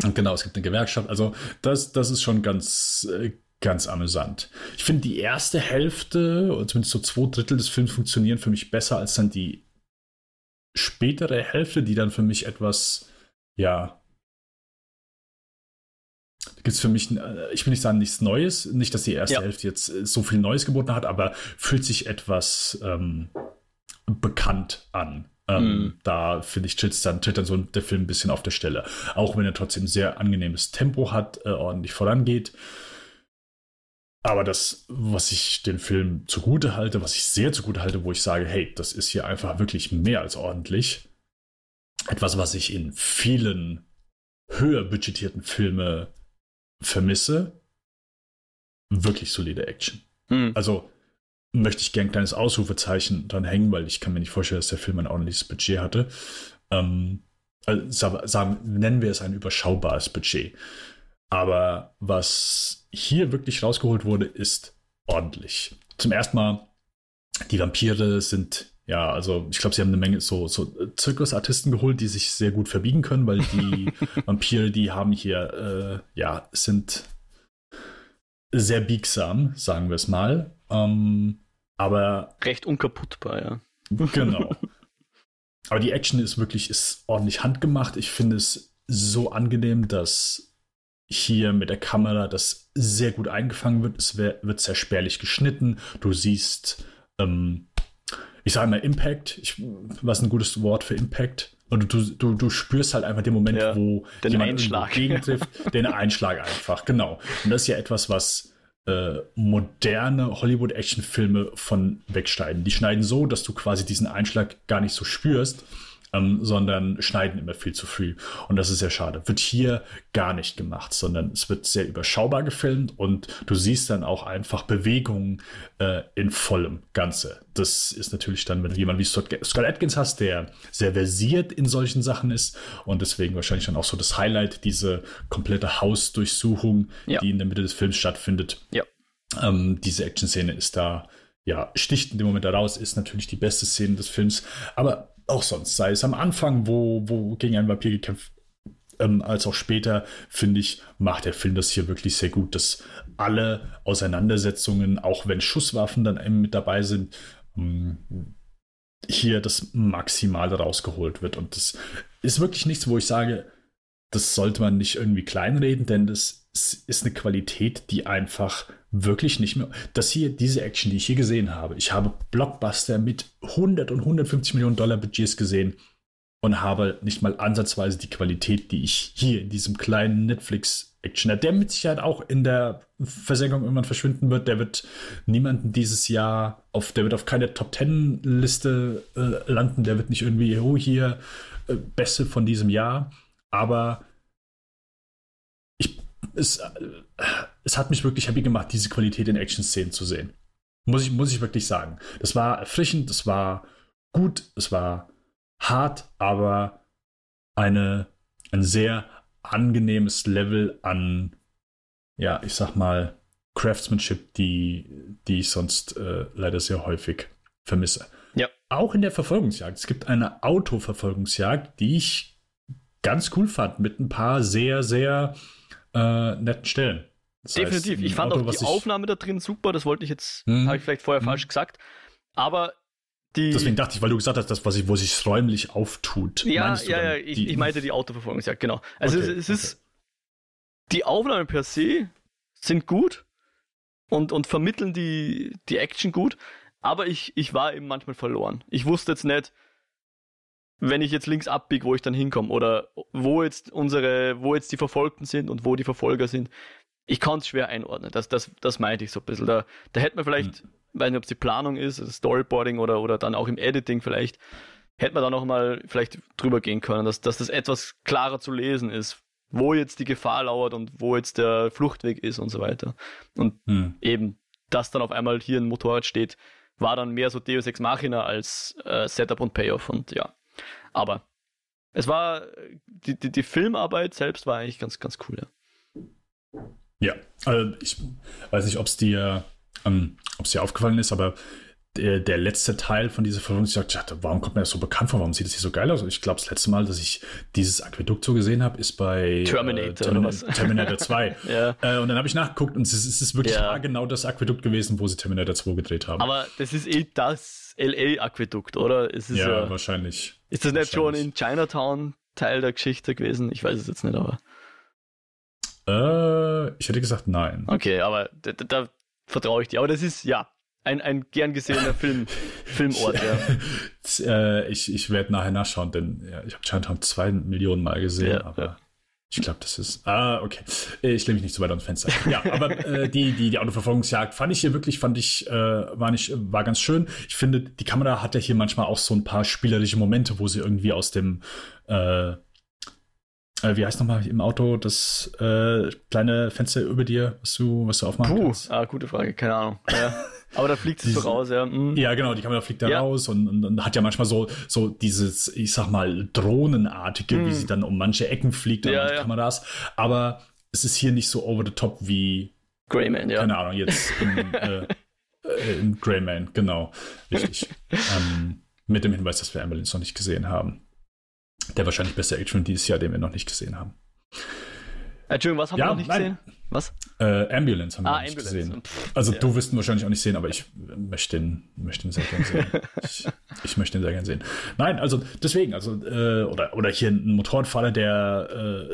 Und, genau, es gibt eine Gewerkschaft. Also das, das ist schon ganz, äh, ganz amüsant. Ich finde die erste Hälfte, oder zumindest so zwei Drittel des Films funktionieren für mich besser als dann die spätere Hälfte, die dann für mich etwas, ja, gibt es für mich, äh, ich will nicht sagen, nichts Neues, nicht, dass die erste ja. Hälfte jetzt äh, so viel Neues geboten hat, aber fühlt sich etwas ähm, bekannt an. Ähm, mm. Da finde ich, tritt dann, tritt dann so der Film ein bisschen auf der Stelle. Auch wenn er trotzdem sehr angenehmes Tempo hat, äh, ordentlich vorangeht. Aber das, was ich den Film zugute halte, was ich sehr zugute halte, wo ich sage, hey, das ist hier einfach wirklich mehr als ordentlich. Etwas, was ich in vielen höher budgetierten Filmen vermisse. Wirklich solide Action. Hm. Also möchte ich gern ein kleines Ausrufezeichen dran hängen, weil ich kann mir nicht vorstellen, dass der Film ein ordentliches Budget hatte. Ähm, also sagen, nennen wir es ein überschaubares Budget. Aber was hier wirklich rausgeholt wurde, ist ordentlich. Zum ersten Mal, die Vampire sind, ja, also ich glaube, sie haben eine Menge so, so Zirkusartisten geholt, die sich sehr gut verbiegen können, weil die Vampire, die haben hier, äh, ja, sind sehr biegsam, sagen wir es mal. Ähm, aber. Recht unkaputtbar, ja. Genau. aber die Action ist wirklich, ist ordentlich handgemacht. Ich finde es so angenehm, dass hier mit der Kamera das sehr gut eingefangen wird. Es wird sehr spärlich geschnitten. Du siehst, ähm, ich sage mal Impact. Ich, was ein gutes Wort für Impact? Und du, du, du spürst halt einfach den Moment, ja, wo den jemand Einschlag. gegentrifft, den Einschlag einfach, genau. Und das ist ja etwas, was äh, moderne Hollywood-Action-Filme von wegschneiden. Die schneiden so, dass du quasi diesen Einschlag gar nicht so spürst. Ähm, sondern schneiden immer viel zu früh. Und das ist sehr schade. Wird hier gar nicht gemacht, sondern es wird sehr überschaubar gefilmt und du siehst dann auch einfach Bewegungen äh, in vollem Ganze. Das ist natürlich dann, wenn du jemanden wie Scott, Atkins hast, der sehr versiert in solchen Sachen ist und deswegen wahrscheinlich dann auch so das Highlight, diese komplette Hausdurchsuchung, ja. die in der Mitte des Films stattfindet. Ja. Ähm, diese Action-Szene ist da ja, sticht in dem Moment heraus, ist natürlich die beste Szene des Films. Aber auch sonst, sei es am Anfang, wo, wo gegen einen Vampir gekämpft, ähm, als auch später, finde ich, macht der Film das hier wirklich sehr gut, dass alle Auseinandersetzungen, auch wenn Schusswaffen dann mit dabei sind, ähm, hier das Maximale rausgeholt wird. Und das ist wirklich nichts, wo ich sage, das sollte man nicht irgendwie kleinreden, denn das ist eine Qualität, die einfach wirklich nicht mehr. Das hier, diese Action, die ich hier gesehen habe, ich habe Blockbuster mit 100 und 150 Millionen Dollar Budgets gesehen und habe nicht mal ansatzweise die Qualität, die ich hier in diesem kleinen Netflix-Actioner, der mit Sicherheit auch in der Versenkung irgendwann verschwinden wird, der wird niemanden dieses Jahr auf, der wird auf keine Top Ten Liste äh, landen, der wird nicht irgendwie, oh, hier, äh, Beste von diesem Jahr, aber es, äh, es hat mich wirklich happy gemacht, diese Qualität in Action-Szenen zu sehen. Muss ich, muss ich wirklich sagen. Das war erfrischend, das war gut, es war hart, aber eine, ein sehr angenehmes Level an, ja, ich sag mal, Craftsmanship, die, die ich sonst äh, leider sehr häufig vermisse. Ja. Auch in der Verfolgungsjagd. Es gibt eine Autoverfolgungsjagd, die ich ganz cool fand, mit ein paar sehr, sehr äh, netten Stellen. Das Definitiv. Heißt, ich fand Auto, auch die Aufnahme da drin super. Das wollte ich jetzt, mhm. habe ich vielleicht vorher mhm. falsch gesagt. Aber die. Deswegen dachte ich, weil du gesagt hast, das, was ich, wo sich räumlich auftut. Ja, ja, ja. Ich, ich, meinte die Autoverfolgungsjagd, genau. Also okay, es, es ist. Okay. Die Aufnahmen per se sind gut und, und vermitteln die, die Action gut. Aber ich, ich war eben manchmal verloren. Ich wusste jetzt nicht, wenn ich jetzt links abbiege, wo ich dann hinkomme oder wo jetzt unsere, wo jetzt die Verfolgten sind und wo die Verfolger sind. Ich kann es schwer einordnen. Das, das, das meinte ich so ein bisschen. Da, da hätte man vielleicht, mhm. weiß nicht, ob es die Planung ist, das Storyboarding oder, oder dann auch im Editing vielleicht, hätte man da noch mal vielleicht drüber gehen können, dass, dass das etwas klarer zu lesen ist, wo jetzt die Gefahr lauert und wo jetzt der Fluchtweg ist und so weiter. Und mhm. eben, dass dann auf einmal hier ein Motorrad steht, war dann mehr so Deus Ex Machina als äh, Setup und Payoff und ja. Aber es war, die, die, die Filmarbeit selbst war eigentlich ganz, ganz cool, ja. Ja, also ich weiß nicht, ob es dir, ähm, es dir aufgefallen ist, aber der, der letzte Teil von dieser Verfolgungsjagd, dachte, warum kommt mir das so bekannt vor? Warum sieht das hier so geil aus? Ich glaube, das letzte Mal, dass ich dieses Aquädukt so gesehen habe, ist bei Terminator, äh, Termin Terminator 2. ja. äh, und dann habe ich nachgeguckt und es ist, es ist wirklich ja. genau das Aquädukt gewesen, wo sie Terminator 2 gedreht haben. Aber das ist eh das LA-Aquädukt, oder? Es ist ja, ja, wahrscheinlich. Ist das nicht schon in Chinatown Teil der Geschichte gewesen? Ich weiß es jetzt nicht, aber. Äh, ich hätte gesagt nein. Okay, aber da, da vertraue ich dir. Aber das ist, ja, ein, ein gern gesehener Film, Filmort, ja. äh, ich ich werde nachher nachschauen, denn ja, ich habe Chinatown zwei Millionen Mal gesehen, ja, aber ja. ich glaube, das ist. Ah, okay. Ich lehne mich nicht zu weit ans Fenster. Ja, aber äh, die, die, die Autoverfolgungsjagd fand ich hier wirklich, fand ich, äh, war nicht, war ganz schön. Ich finde, die Kamera hat ja hier manchmal auch so ein paar spielerische Momente, wo sie irgendwie aus dem äh, äh, wie heißt nochmal im Auto das äh, kleine Fenster über dir, was du, was du aufmachen Puh, kannst? Ah, gute Frage, keine Ahnung. Ja. Aber da fliegt es so raus, ja. Mhm. Ja, genau, die Kamera fliegt da ja. raus und, und, und, hat ja manchmal so, so dieses, ich sag mal, Drohnenartige, mhm. wie sie dann um manche Ecken fliegt ja, mit ja. Kameras. Aber es ist hier nicht so over the top wie Greyman, ja. Keine Ahnung, jetzt in, äh, äh in Greyman, genau. Richtig. ähm, mit dem Hinweis, dass wir Ambulance noch nicht gesehen haben der wahrscheinlich beste Action dieses Jahr, den wir noch nicht gesehen haben. Entschuldigung, was haben ja, wir noch nicht nein. gesehen? Was? Äh, Ambulance haben ah, wir nicht Ambulance. gesehen. Pff, also ja. du wirst ihn wahrscheinlich auch nicht sehen, aber ich möchte ihn, möchte ihn sehr gerne sehen. ich, ich, möchte ihn sehr gerne sehen. Nein, also deswegen, also äh, oder oder hier ein Motorradfahrer, der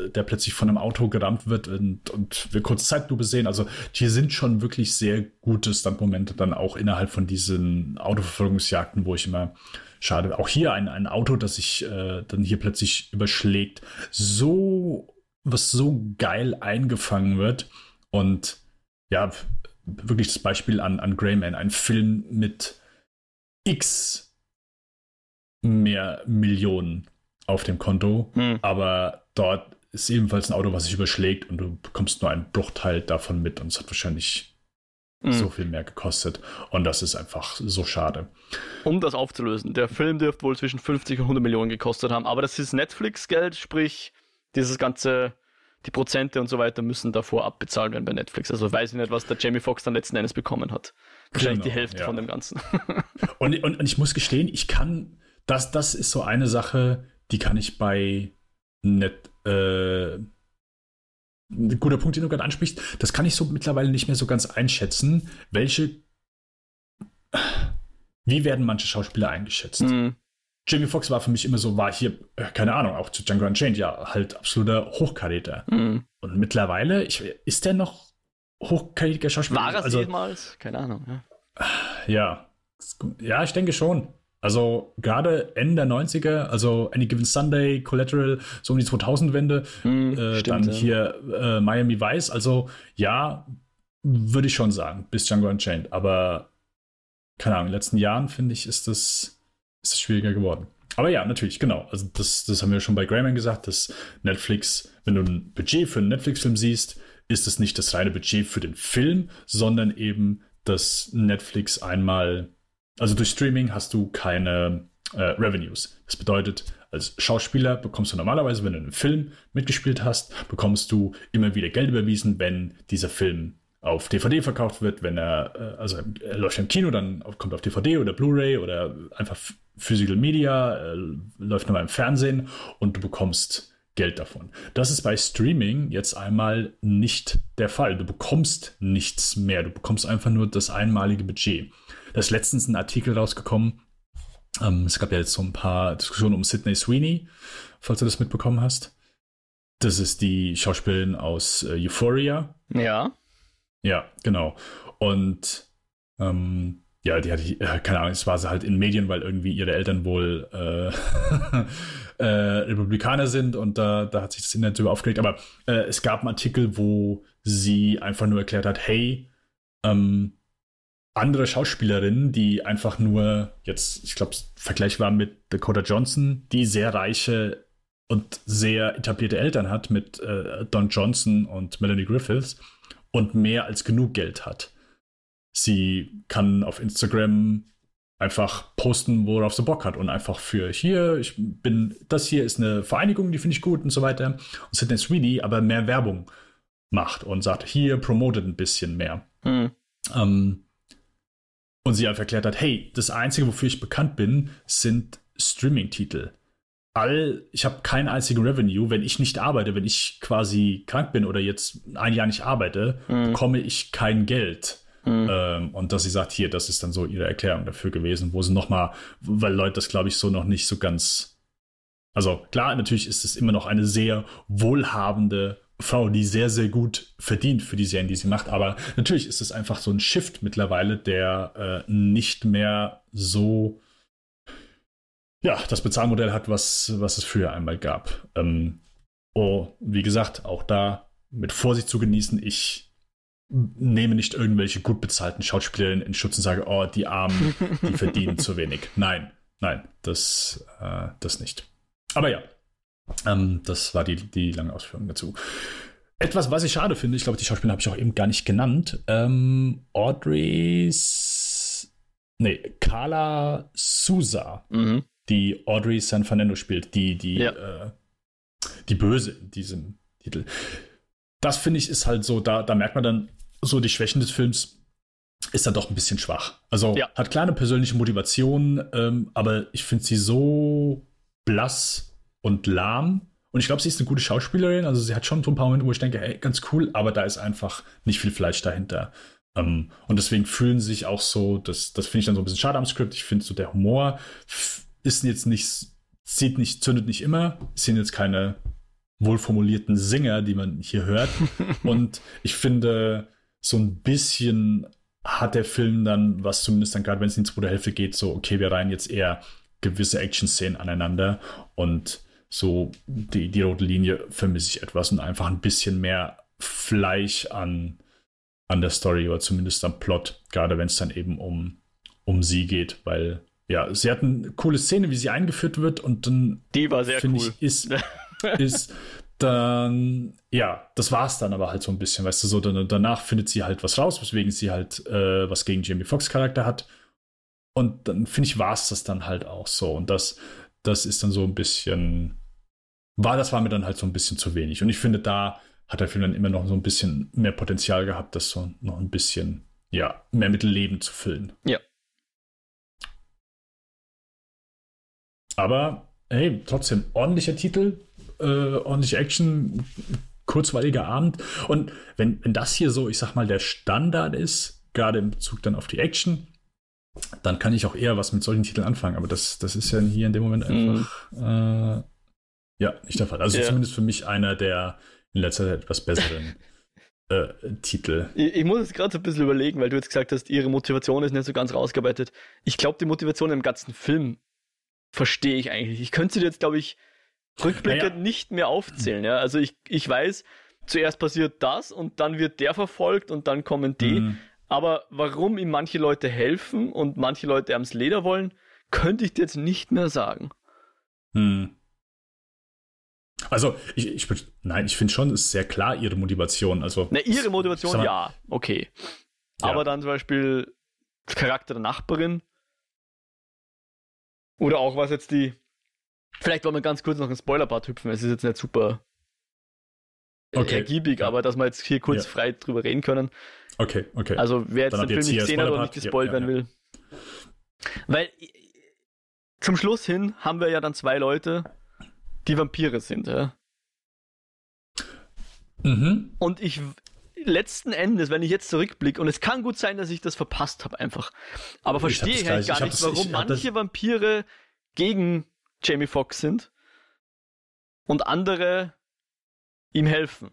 äh, der plötzlich von einem Auto gerammt wird und, und wir kurz Zeitlupe sehen. Also hier sind schon wirklich sehr gute Standmomente dann auch innerhalb von diesen Autoverfolgungsjagden, wo ich immer schade. Auch hier ein, ein Auto, das sich äh, dann hier plötzlich überschlägt, so, was so geil eingefangen wird. Und ja, wirklich das Beispiel an, an Greyman, ein Film mit X mehr Millionen auf dem Konto, Hm. aber dort ist ebenfalls ein Auto, was sich überschlägt und du bekommst nur einen Bruchteil davon mit und es hat wahrscheinlich Mhm. so viel mehr gekostet und das ist einfach so schade. Um das aufzulösen, der Film dürfte wohl zwischen 50 und 100 Millionen gekostet haben, aber das ist Netflix-Geld, sprich, dieses ganze, die Prozente und so weiter müssen davor abbezahlt werden bei Netflix. Also weiß ich nicht, was der Jamie Foxx dann letzten Endes bekommen hat. Wahrscheinlich Genau, die Hälfte ja. von dem Ganzen. Und, und, und ich muss gestehen, ich kann, das, das ist so eine Sache, die kann ich bei Net, äh, ein guter Punkt, den du gerade ansprichst, das kann ich so mittlerweile nicht mehr so ganz einschätzen, welche, wie werden manche Schauspieler eingeschätzt? Hm. Jamie Foxx war für mich immer so, war hier, äh, keine Ahnung, auch zu Django Unchained, ja, halt absoluter Hochkaräter. Hm. Und mittlerweile, ich, ist der noch hochkarätiger Schauspieler? War er also, jemals? Keine Ahnung. Ja. Ja. Ja, ich denke schon. Also gerade Ende der 90er, also Any Given Sunday, Collateral, so um die 2000-Wende, Hm, äh, dann ja. hier äh, Miami Vice, also ja, würde ich schon sagen, bis Django Unchained. Aber keine Ahnung, in den letzten Jahren, finde ich, ist das, ist das schwieriger geworden. Aber ja, natürlich, genau. Also das, das haben wir schon bei Greyman gesagt, dass Netflix, wenn du ein Budget für einen Netflix-Film siehst, ist es nicht das reine Budget für den Film, sondern eben, dass Netflix einmal, also durch Streaming hast du keine äh, Revenues. Das bedeutet, als Schauspieler bekommst du normalerweise, wenn du einen Film mitgespielt hast, bekommst du immer wieder Geld überwiesen, wenn dieser Film auf DVD verkauft wird, wenn er, äh, also er läuft im Kino, dann kommt auf DVD oder Blu-ray oder einfach Physical Media, äh, läuft nochmal im Fernsehen und du bekommst Geld davon. Das ist bei Streaming jetzt einmal nicht der Fall. Du bekommst nichts mehr. Du bekommst einfach nur das einmalige Budget. Da ist letztens ein Artikel rausgekommen. Ähm, es gab ja jetzt so ein paar Diskussionen um Sydney Sweeney, falls du das mitbekommen hast. Das ist die Schauspielerin aus äh, Euphoria. Ja. Ja, genau. Und ähm, ja, die hatte ich, äh, keine Ahnung, es war sie halt in Medien, weil irgendwie ihre Eltern wohl äh, äh, Republikaner sind und da, da hat sich das Internet drüber aufgeregt. Aber äh, es gab einen Artikel, wo sie einfach nur erklärt hat, hey, ähm, andere Schauspielerinnen, die einfach nur jetzt, ich glaube, vergleichbar mit Dakota Johnson, die sehr reiche und sehr etablierte Eltern hat mit äh, Don Johnson und Melanie Griffiths und mehr als genug Geld hat. Sie kann auf Instagram einfach posten, worauf sie Bock hat und einfach für hier, ich bin, das hier ist eine Vereinigung, die finde ich gut und so weiter. Und Sidney Sweeney aber mehr Werbung macht und sagt, hier promotet ein bisschen mehr. Hm. Ähm, und sie einfach erklärt hat, hey, das Einzige, wofür ich bekannt bin, sind Streaming-Titel. All, ich habe keinen einzigen Revenue. Wenn ich nicht arbeite, wenn ich quasi krank bin oder jetzt ein Jahr nicht arbeite, Mhm. bekomme ich kein Geld. Hm. Ähm, und dass sie sagt, hier, das ist dann so ihre Erklärung dafür gewesen, wo sie nochmal, weil Leute das, glaube ich, so noch nicht so ganz. Also klar, natürlich ist es immer noch eine sehr wohlhabende Frau, die sehr, sehr gut verdient für die Serien, die sie macht. Aber natürlich ist es einfach so ein Shift mittlerweile, der äh, nicht mehr so ja, das Bezahlmodell hat, was, was es früher einmal gab. Ähm, oh, wie gesagt, auch da mit Vorsicht zu genießen. Ich nehme nicht irgendwelche gut bezahlten Schauspielerinnen in Schutz und sage, oh, die Armen, die verdienen zu wenig. Nein, nein, das, äh, das nicht. Aber ja, ähm, das war die, die lange Ausführung dazu. Etwas, was ich schade finde, ich glaube, die Schauspielerin habe ich auch eben gar nicht genannt. Ähm, Audrey's. Nee, Carla Souza, Mhm. die Audrey San Fernando spielt, die, die, Ja. äh, die Böse in diesem Titel. Das finde ich ist halt so, da, da merkt man dann so die Schwächen des Films ist dann doch ein bisschen schwach. Also Ja. hat kleine persönliche Motivation, ähm, aber ich finde sie so blass und lahm. Und ich glaube, sie ist eine gute Schauspielerin. Also sie hat schon so ein paar Momente, wo ich denke, ey, ganz cool, aber da ist einfach nicht viel Fleisch dahinter. Ähm, und deswegen fühlen sich auch so, das, das finde ich dann so ein bisschen schade am Skript. Ich finde so, der Humor ist jetzt nicht, zieht nicht, zündet nicht immer. Es sind jetzt keine wohlformulierten Singer, die man hier hört. und ich finde, so ein bisschen hat der Film dann, was zumindest dann gerade, wenn es in die zweite Hälfte geht, so, okay, wir reihen jetzt eher gewisse Action-Szenen aneinander und so die, die rote Linie vermisse ich etwas und einfach ein bisschen mehr Fleisch an, an der Story oder zumindest am Plot, gerade wenn es dann eben um, um sie geht, weil ja, sie hatten eine coole Szene, wie sie eingeführt wird und dann. Die war sehr finde cool. ich, ist, ist dann, ja, das war's dann aber halt so ein bisschen, weißt du, so dann, danach findet sie halt was raus, weswegen sie halt äh, was gegen Jamie Foxx Charakter hat. Und dann finde ich, war's das dann halt auch so. Und das, das ist dann so ein bisschen, war, das war mir dann halt so ein bisschen zu wenig. Und ich finde, da hat der Film dann immer noch so ein bisschen mehr Potenzial gehabt, das so noch ein bisschen, ja, mehr mit Leben zu füllen. Ja. Aber hey, trotzdem ordentlicher Titel, äh, ordentliche Action, kurzweiliger Abend. Und wenn, wenn das hier so, ich sag mal, der Standard ist, gerade im Bezug dann auf die Action, dann kann ich auch eher was mit solchen Titeln anfangen. Aber das, das ist ja hier in dem Moment einfach äh, ja nicht der Fall. Also Ja. zumindest für mich einer der in letzter Zeit etwas besseren äh, Titel. Ich, ich muss jetzt gerade so ein bisschen überlegen, weil du jetzt gesagt hast, ihre Motivation ist nicht so ganz rausgearbeitet. Ich glaube, die Motivation im ganzen Film verstehe ich eigentlich. Ich könnte sie jetzt, glaube ich, rückblickend Naja. nicht mehr aufzählen. Ja? Also ich, ich weiß, zuerst passiert das und dann wird der verfolgt und dann kommen die. Mhm. Aber warum ihm manche Leute helfen und manche Leute ans Leder wollen, könnte ich dir jetzt nicht mehr sagen. Hm. Also, ich, ich nein, ich finde schon, es ist sehr klar ihre Motivation. Also, Na, ihre Motivation, mal, ja, okay. Ja. Aber dann zum Beispiel Charakter der Nachbarin. Oder auch was jetzt die. Vielleicht wollen wir ganz kurz noch einen Spoiler-Part hüpfen. Es ist jetzt nicht super äh, Okay. ergiebig, Ja. aber dass wir jetzt hier kurz Ja. frei drüber reden können. Okay, okay. Also wer jetzt Dann den Film jetzt nicht gesehen hat oder Spoiler-Part. nicht gespoilt Ja, werden ja, will. Weil zum Schluss hin haben wir ja dann zwei Leute, die Vampire sind. Ja? mhm. Und ich letzten Endes, wenn ich jetzt zurückblicke, und es kann gut sein, dass ich das verpasst habe einfach, aber verstehe ich eigentlich gleich- gar ich nicht, das- warum manche Vampire gegen Jamie Foxx sind und andere ihm helfen.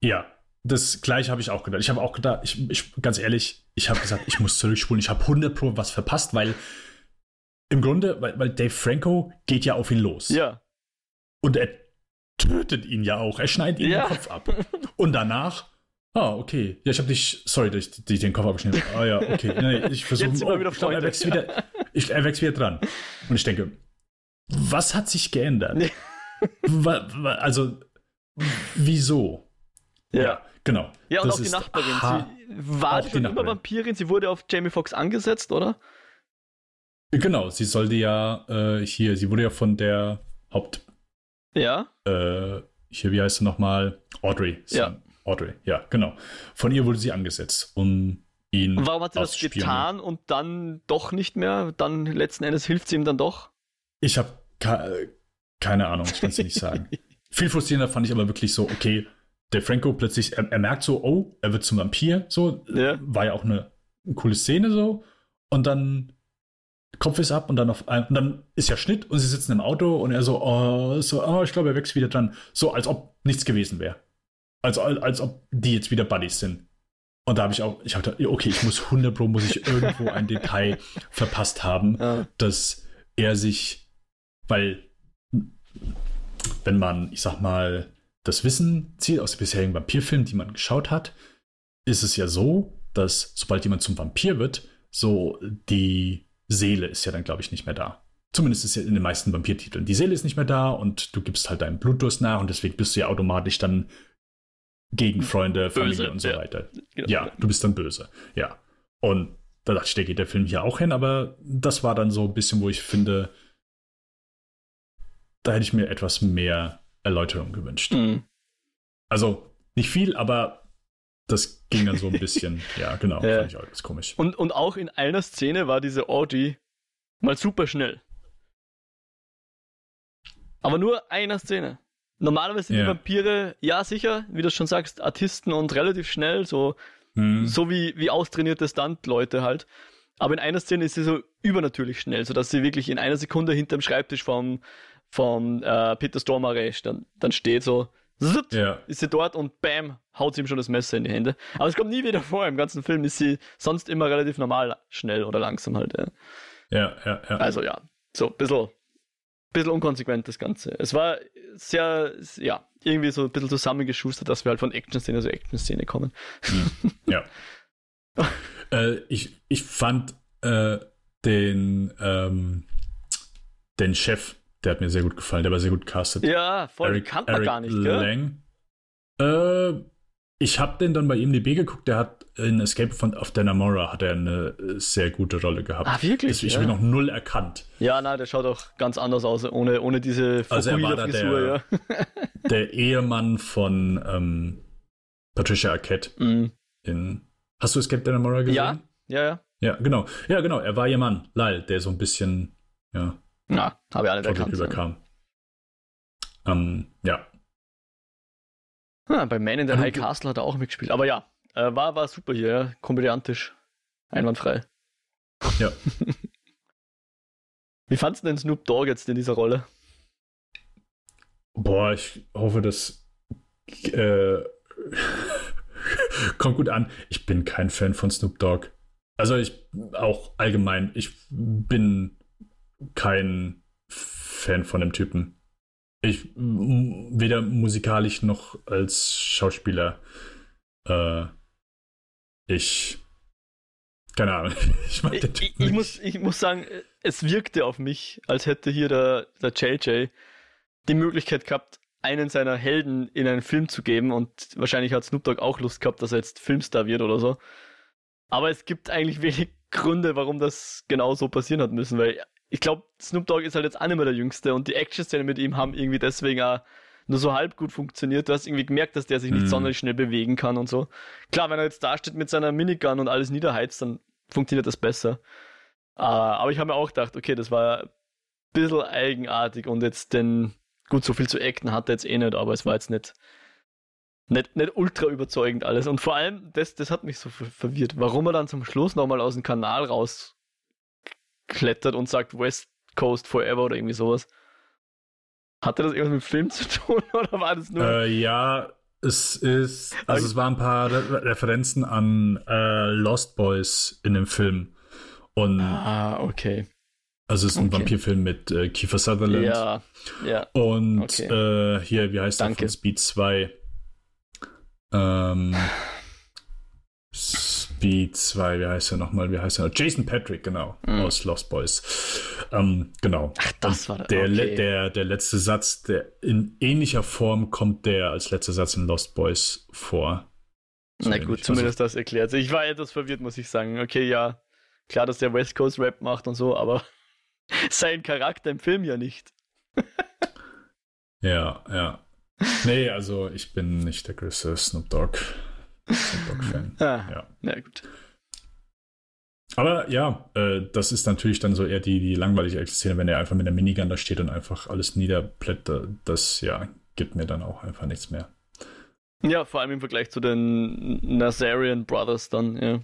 Ja, das gleiche habe ich auch gedacht. Ich habe auch gedacht, ich, ich, ganz ehrlich, ich habe gesagt, ich muss zurückspulen. Ich habe 100 Pro was verpasst, weil im Grunde, weil, weil Dave Franco geht ja auf ihn los. Ja, Und er tötet ihn ja auch. Er schneidet ihm Ja. den Kopf ab. Und danach, ah, okay. Ja, ich habe dich, sorry, dass ich, dass ich den Kopf abgeschnitten habe. Ah ja, okay. Nee, ich versuche, wir wieder glaub, er Freunde. wächst wieder, ich, er wächst wieder dran. Und ich denke, was hat sich geändert? Also, wieso? ja. Genau. Ja, und Das auch die Nachbarin. ha- Sie war schon immer. Vampirin, sie wurde auf Jamie Foxx angesetzt, oder? Genau, sie sollte ja äh, hier, sie wurde ja von der Haupt, Ja. äh, hier, wie heißt sie nochmal? Audrey. Ja. Audrey, ja, genau. Von ihr wurde sie angesetzt, um ihn. Und warum hat sie das getan und dann doch nicht mehr? Dann letzten Endes hilft sie ihm dann doch? Ich habe keine Ahnung, ich kann es nicht sagen. Viel frustrierender fand ich aber wirklich so, okay, der Franco plötzlich, er, er merkt so, oh, er wird zum Vampir, so, Ja. war ja auch eine, coole Szene so. Und dann Kopf ist ab und dann auf und dann ist ja Schnitt und sie sitzen im Auto und er so, oh, so, oh, ich glaube, er wächst wieder dran. So, als ob nichts gewesen wäre. Als, als ob die jetzt wieder Buddies sind. Und da habe ich auch, ich habe gedacht, okay, ich muss 100 Pro, muss ich irgendwo ein Detail verpasst haben, Ja. dass er sich, weil, wenn man, ich sag mal, das Wissen zieht aus den bisherigen Vampirfilmen, die man geschaut hat, ist es ja so, dass sobald jemand zum Vampir wird, so die Seele ist ja dann, glaube ich, nicht mehr da. Zumindest ist ja in den meisten Vampirtiteln. Die Seele ist nicht mehr da und du gibst halt deinen Blutdurst nach und deswegen bist du ja automatisch dann gegen Freunde, Familie Böse, und so ja. weiter. Genau. Ja, du bist dann böse. Ja. Und da dachte ich, da geht der Film hier auch hin, aber das war dann so ein bisschen, wo ich finde, da hätte ich mir etwas mehr Erläuterung gewünscht. Mhm. Also nicht viel, aber das ging dann so ein bisschen, ja, genau, Ja. fand ich auch etwas komisch. Und, und auch in einer Szene war diese Audrey mal super schnell. Aber nur einer Szene. Normalerweise sind Ja. die Vampire, ja sicher, wie du schon sagst, Artisten und relativ schnell, so, Hm. so wie, wie austrainierte Stunt-Leute halt. Aber in einer Szene ist sie so übernatürlich schnell, sodass sie wirklich in einer Sekunde hinterm Schreibtisch vom, vom äh, Peter Stormare dann, dann steht, so, zut, Ja, ist sie dort und bam, haut sie ihm schon das Messer in die Hände. Aber es kommt nie wieder vor. Im ganzen Film ist sie sonst immer relativ normal schnell oder langsam halt. Ja. ja, ja, ja. Also ja, so ein bisschen, bisschen unkonsequent das Ganze. Es war sehr, ja, irgendwie so ein bisschen zusammengeschustert, dass wir halt von Action-Szene zu Action-Szene kommen. Ja. äh, ich, ich fand äh, den, ähm, den Chef, der hat mir sehr gut gefallen, der war sehr gut castet. Ja, voll, Eric, kannte man gar nicht, Lang. Äh, ich habe den dann bei IMDb geguckt, der hat in Escape von of Danamora hat er eine sehr gute Rolle gehabt. Ah, wirklich? Das, ich ja. noch null erkannt. Ja, na, der schaut auch ganz anders aus, ohne, ohne diese also er war Frisur, der, ja. der Ehemann von ähm, Patricia Arquette mm. in. Hast du Escape Danamora gesehen? Ja, ja, ja. Ja, genau. Ja, genau. Er war ihr Mann, Lyle, der so ein bisschen, ja. Na, habe ich alle erkannt. Überkam. Ja. Ähm, ja. Ah, bei Man in the High Castle hat er auch mitgespielt. Aber ja, äh, war, war super hier, ja. komödiantisch. Einwandfrei. Ja. Wie fandest du denn Snoop Dogg jetzt in dieser Rolle? Boah, ich hoffe, das äh, kommt gut an. Ich bin kein Fan von Snoop Dogg. Also ich auch allgemein, ich bin kein Fan von dem Typen. Ich weder musikalisch noch als Schauspieler. Äh, ich keine Ahnung. Ich, mag den ich, ich, muss, ich muss sagen, es wirkte auf mich, als hätte hier der, der JJ die Möglichkeit gehabt, einen seiner Helden in einen Film zu geben und wahrscheinlich hat Snoop Dogg auch Lust gehabt, dass er jetzt Filmstar wird oder so. Aber es gibt eigentlich wenig Gründe, warum das genau so passieren hat müssen, weil ich glaube, Snoop Dogg ist halt jetzt auch nicht mehr der Jüngste und die Action-Szenen mit ihm haben irgendwie deswegen auch nur so halb gut funktioniert. Du hast irgendwie gemerkt, dass der sich nicht mhm. sonderlich schnell bewegen kann und so. Klar, wenn er jetzt da steht mit seiner Minigun und alles niederheizt, dann funktioniert das besser. Uh, aber ich habe mir auch gedacht, okay, das war ein bisschen eigenartig und jetzt denn, gut, so viel zu acten hat er jetzt eh nicht, aber es war jetzt nicht nicht, nicht ultra überzeugend alles. Und vor allem, das, das hat mich so verwirrt, warum er dann zum Schluss nochmal aus dem Kanal rausklettert und sagt West Coast Forever oder irgendwie sowas. Hatte das irgendwas mit Film zu tun oder war das nur. Äh, ja, es ist. Also, es waren ein paar Re Referenzen an äh, Lost Boys in dem Film. Und. Ah, okay. Also es ist ein okay. Vampirfilm mit äh, Kiefer Sutherland. Ja, ja. Und okay. äh, hier, wie heißt Danke. der von Speed 2? Ähm, Speed 2, wie heißt er nochmal? Wie heißt er? Jason Patrick, genau, mm. aus Lost Boys. Ähm, genau. Ach, das war der, okay. der, der letzte Satz, der in ähnlicher Form kommt der als letzter Satz in Lost Boys vor. So Na gut, zumindest also, das erklärt. Ich war etwas verwirrt, muss ich sagen. Okay, ja, klar, dass der West Coast Rap macht und so, aber sein Charakter im Film ja nicht. ja, ja. Nee, also ich bin nicht der größte Snoop Dogg, Fan. Ah, ja. ja, gut. Aber ja, äh, das ist natürlich dann so eher die, die langweilige Szene, wenn er einfach mit der Minigun da steht und einfach alles niederplätt. Das ja, gibt mir dann auch einfach nichts mehr. Ja, vor allem im Vergleich zu den Nazarian Brothers dann, ja.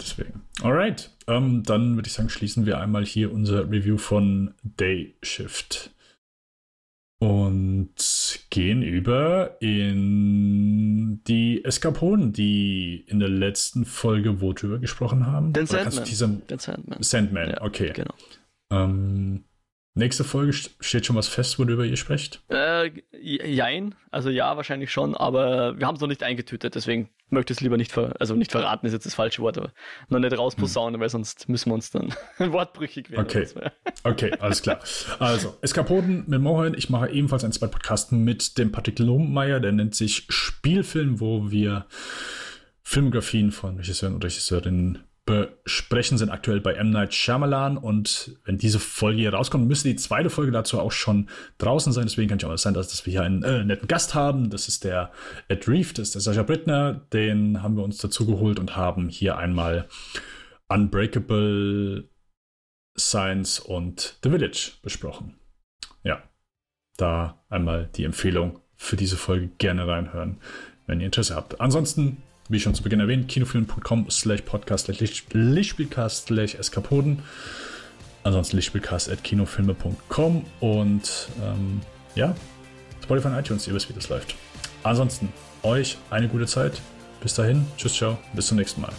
Deswegen. Alright, ähm, dann würde ich sagen, schließen wir einmal hier unser Review von Day Shift und gehen über in die Eskapoden, die in der letzten Folge wo drüber gesprochen haben. Den Sandman. Den Sandman. Sandman, ja, okay. Genau. Ähm, Nächste Folge steht schon was fest, worüber ihr sprecht? Äh, jein, also ja, wahrscheinlich schon, aber wir haben es noch nicht eingetütet, deswegen möchte ich es lieber nicht, ver also nicht verraten, ist jetzt das falsche Wort, aber noch nicht rausposaunen, hm. weil sonst müssen wir uns dann wortbrüchig werden. Okay, okay, alles klar. Also, Eskapoden mit Mohan, ich mache ebenfalls einen zweiten Podcast mit dem Patrick Lohmeier, der nennt sich Spielfilm, wo wir Filmografien von Regisseuren und Regisseurinnen besprechen, sind aktuell bei M. Night Shyamalan und wenn diese Folge hier rauskommt, müsste die zweite Folge dazu auch schon draußen sein. Deswegen kann ich auch sein, dass, dass wir hier einen äh, netten Gast haben. Das ist der Ed Reef, das ist der Sascha Brittner. Den haben wir uns dazu geholt und haben hier einmal Unbreakable Science und The Village besprochen. Ja, da einmal die Empfehlung für diese Folge gerne reinhören, wenn ihr Interesse habt. Ansonsten wie schon zu Beginn erwähnt, kinofilm.com slash podcast slash Lichtspielcast slash Eskapoden. Ansonsten Lichtspielcast at kinofilme.com und ähm, ja, Spotify und iTunes, ihr wisst, wie das läuft. Ansonsten euch eine gute Zeit. Bis dahin, tschüss, ciao, bis zum nächsten Mal.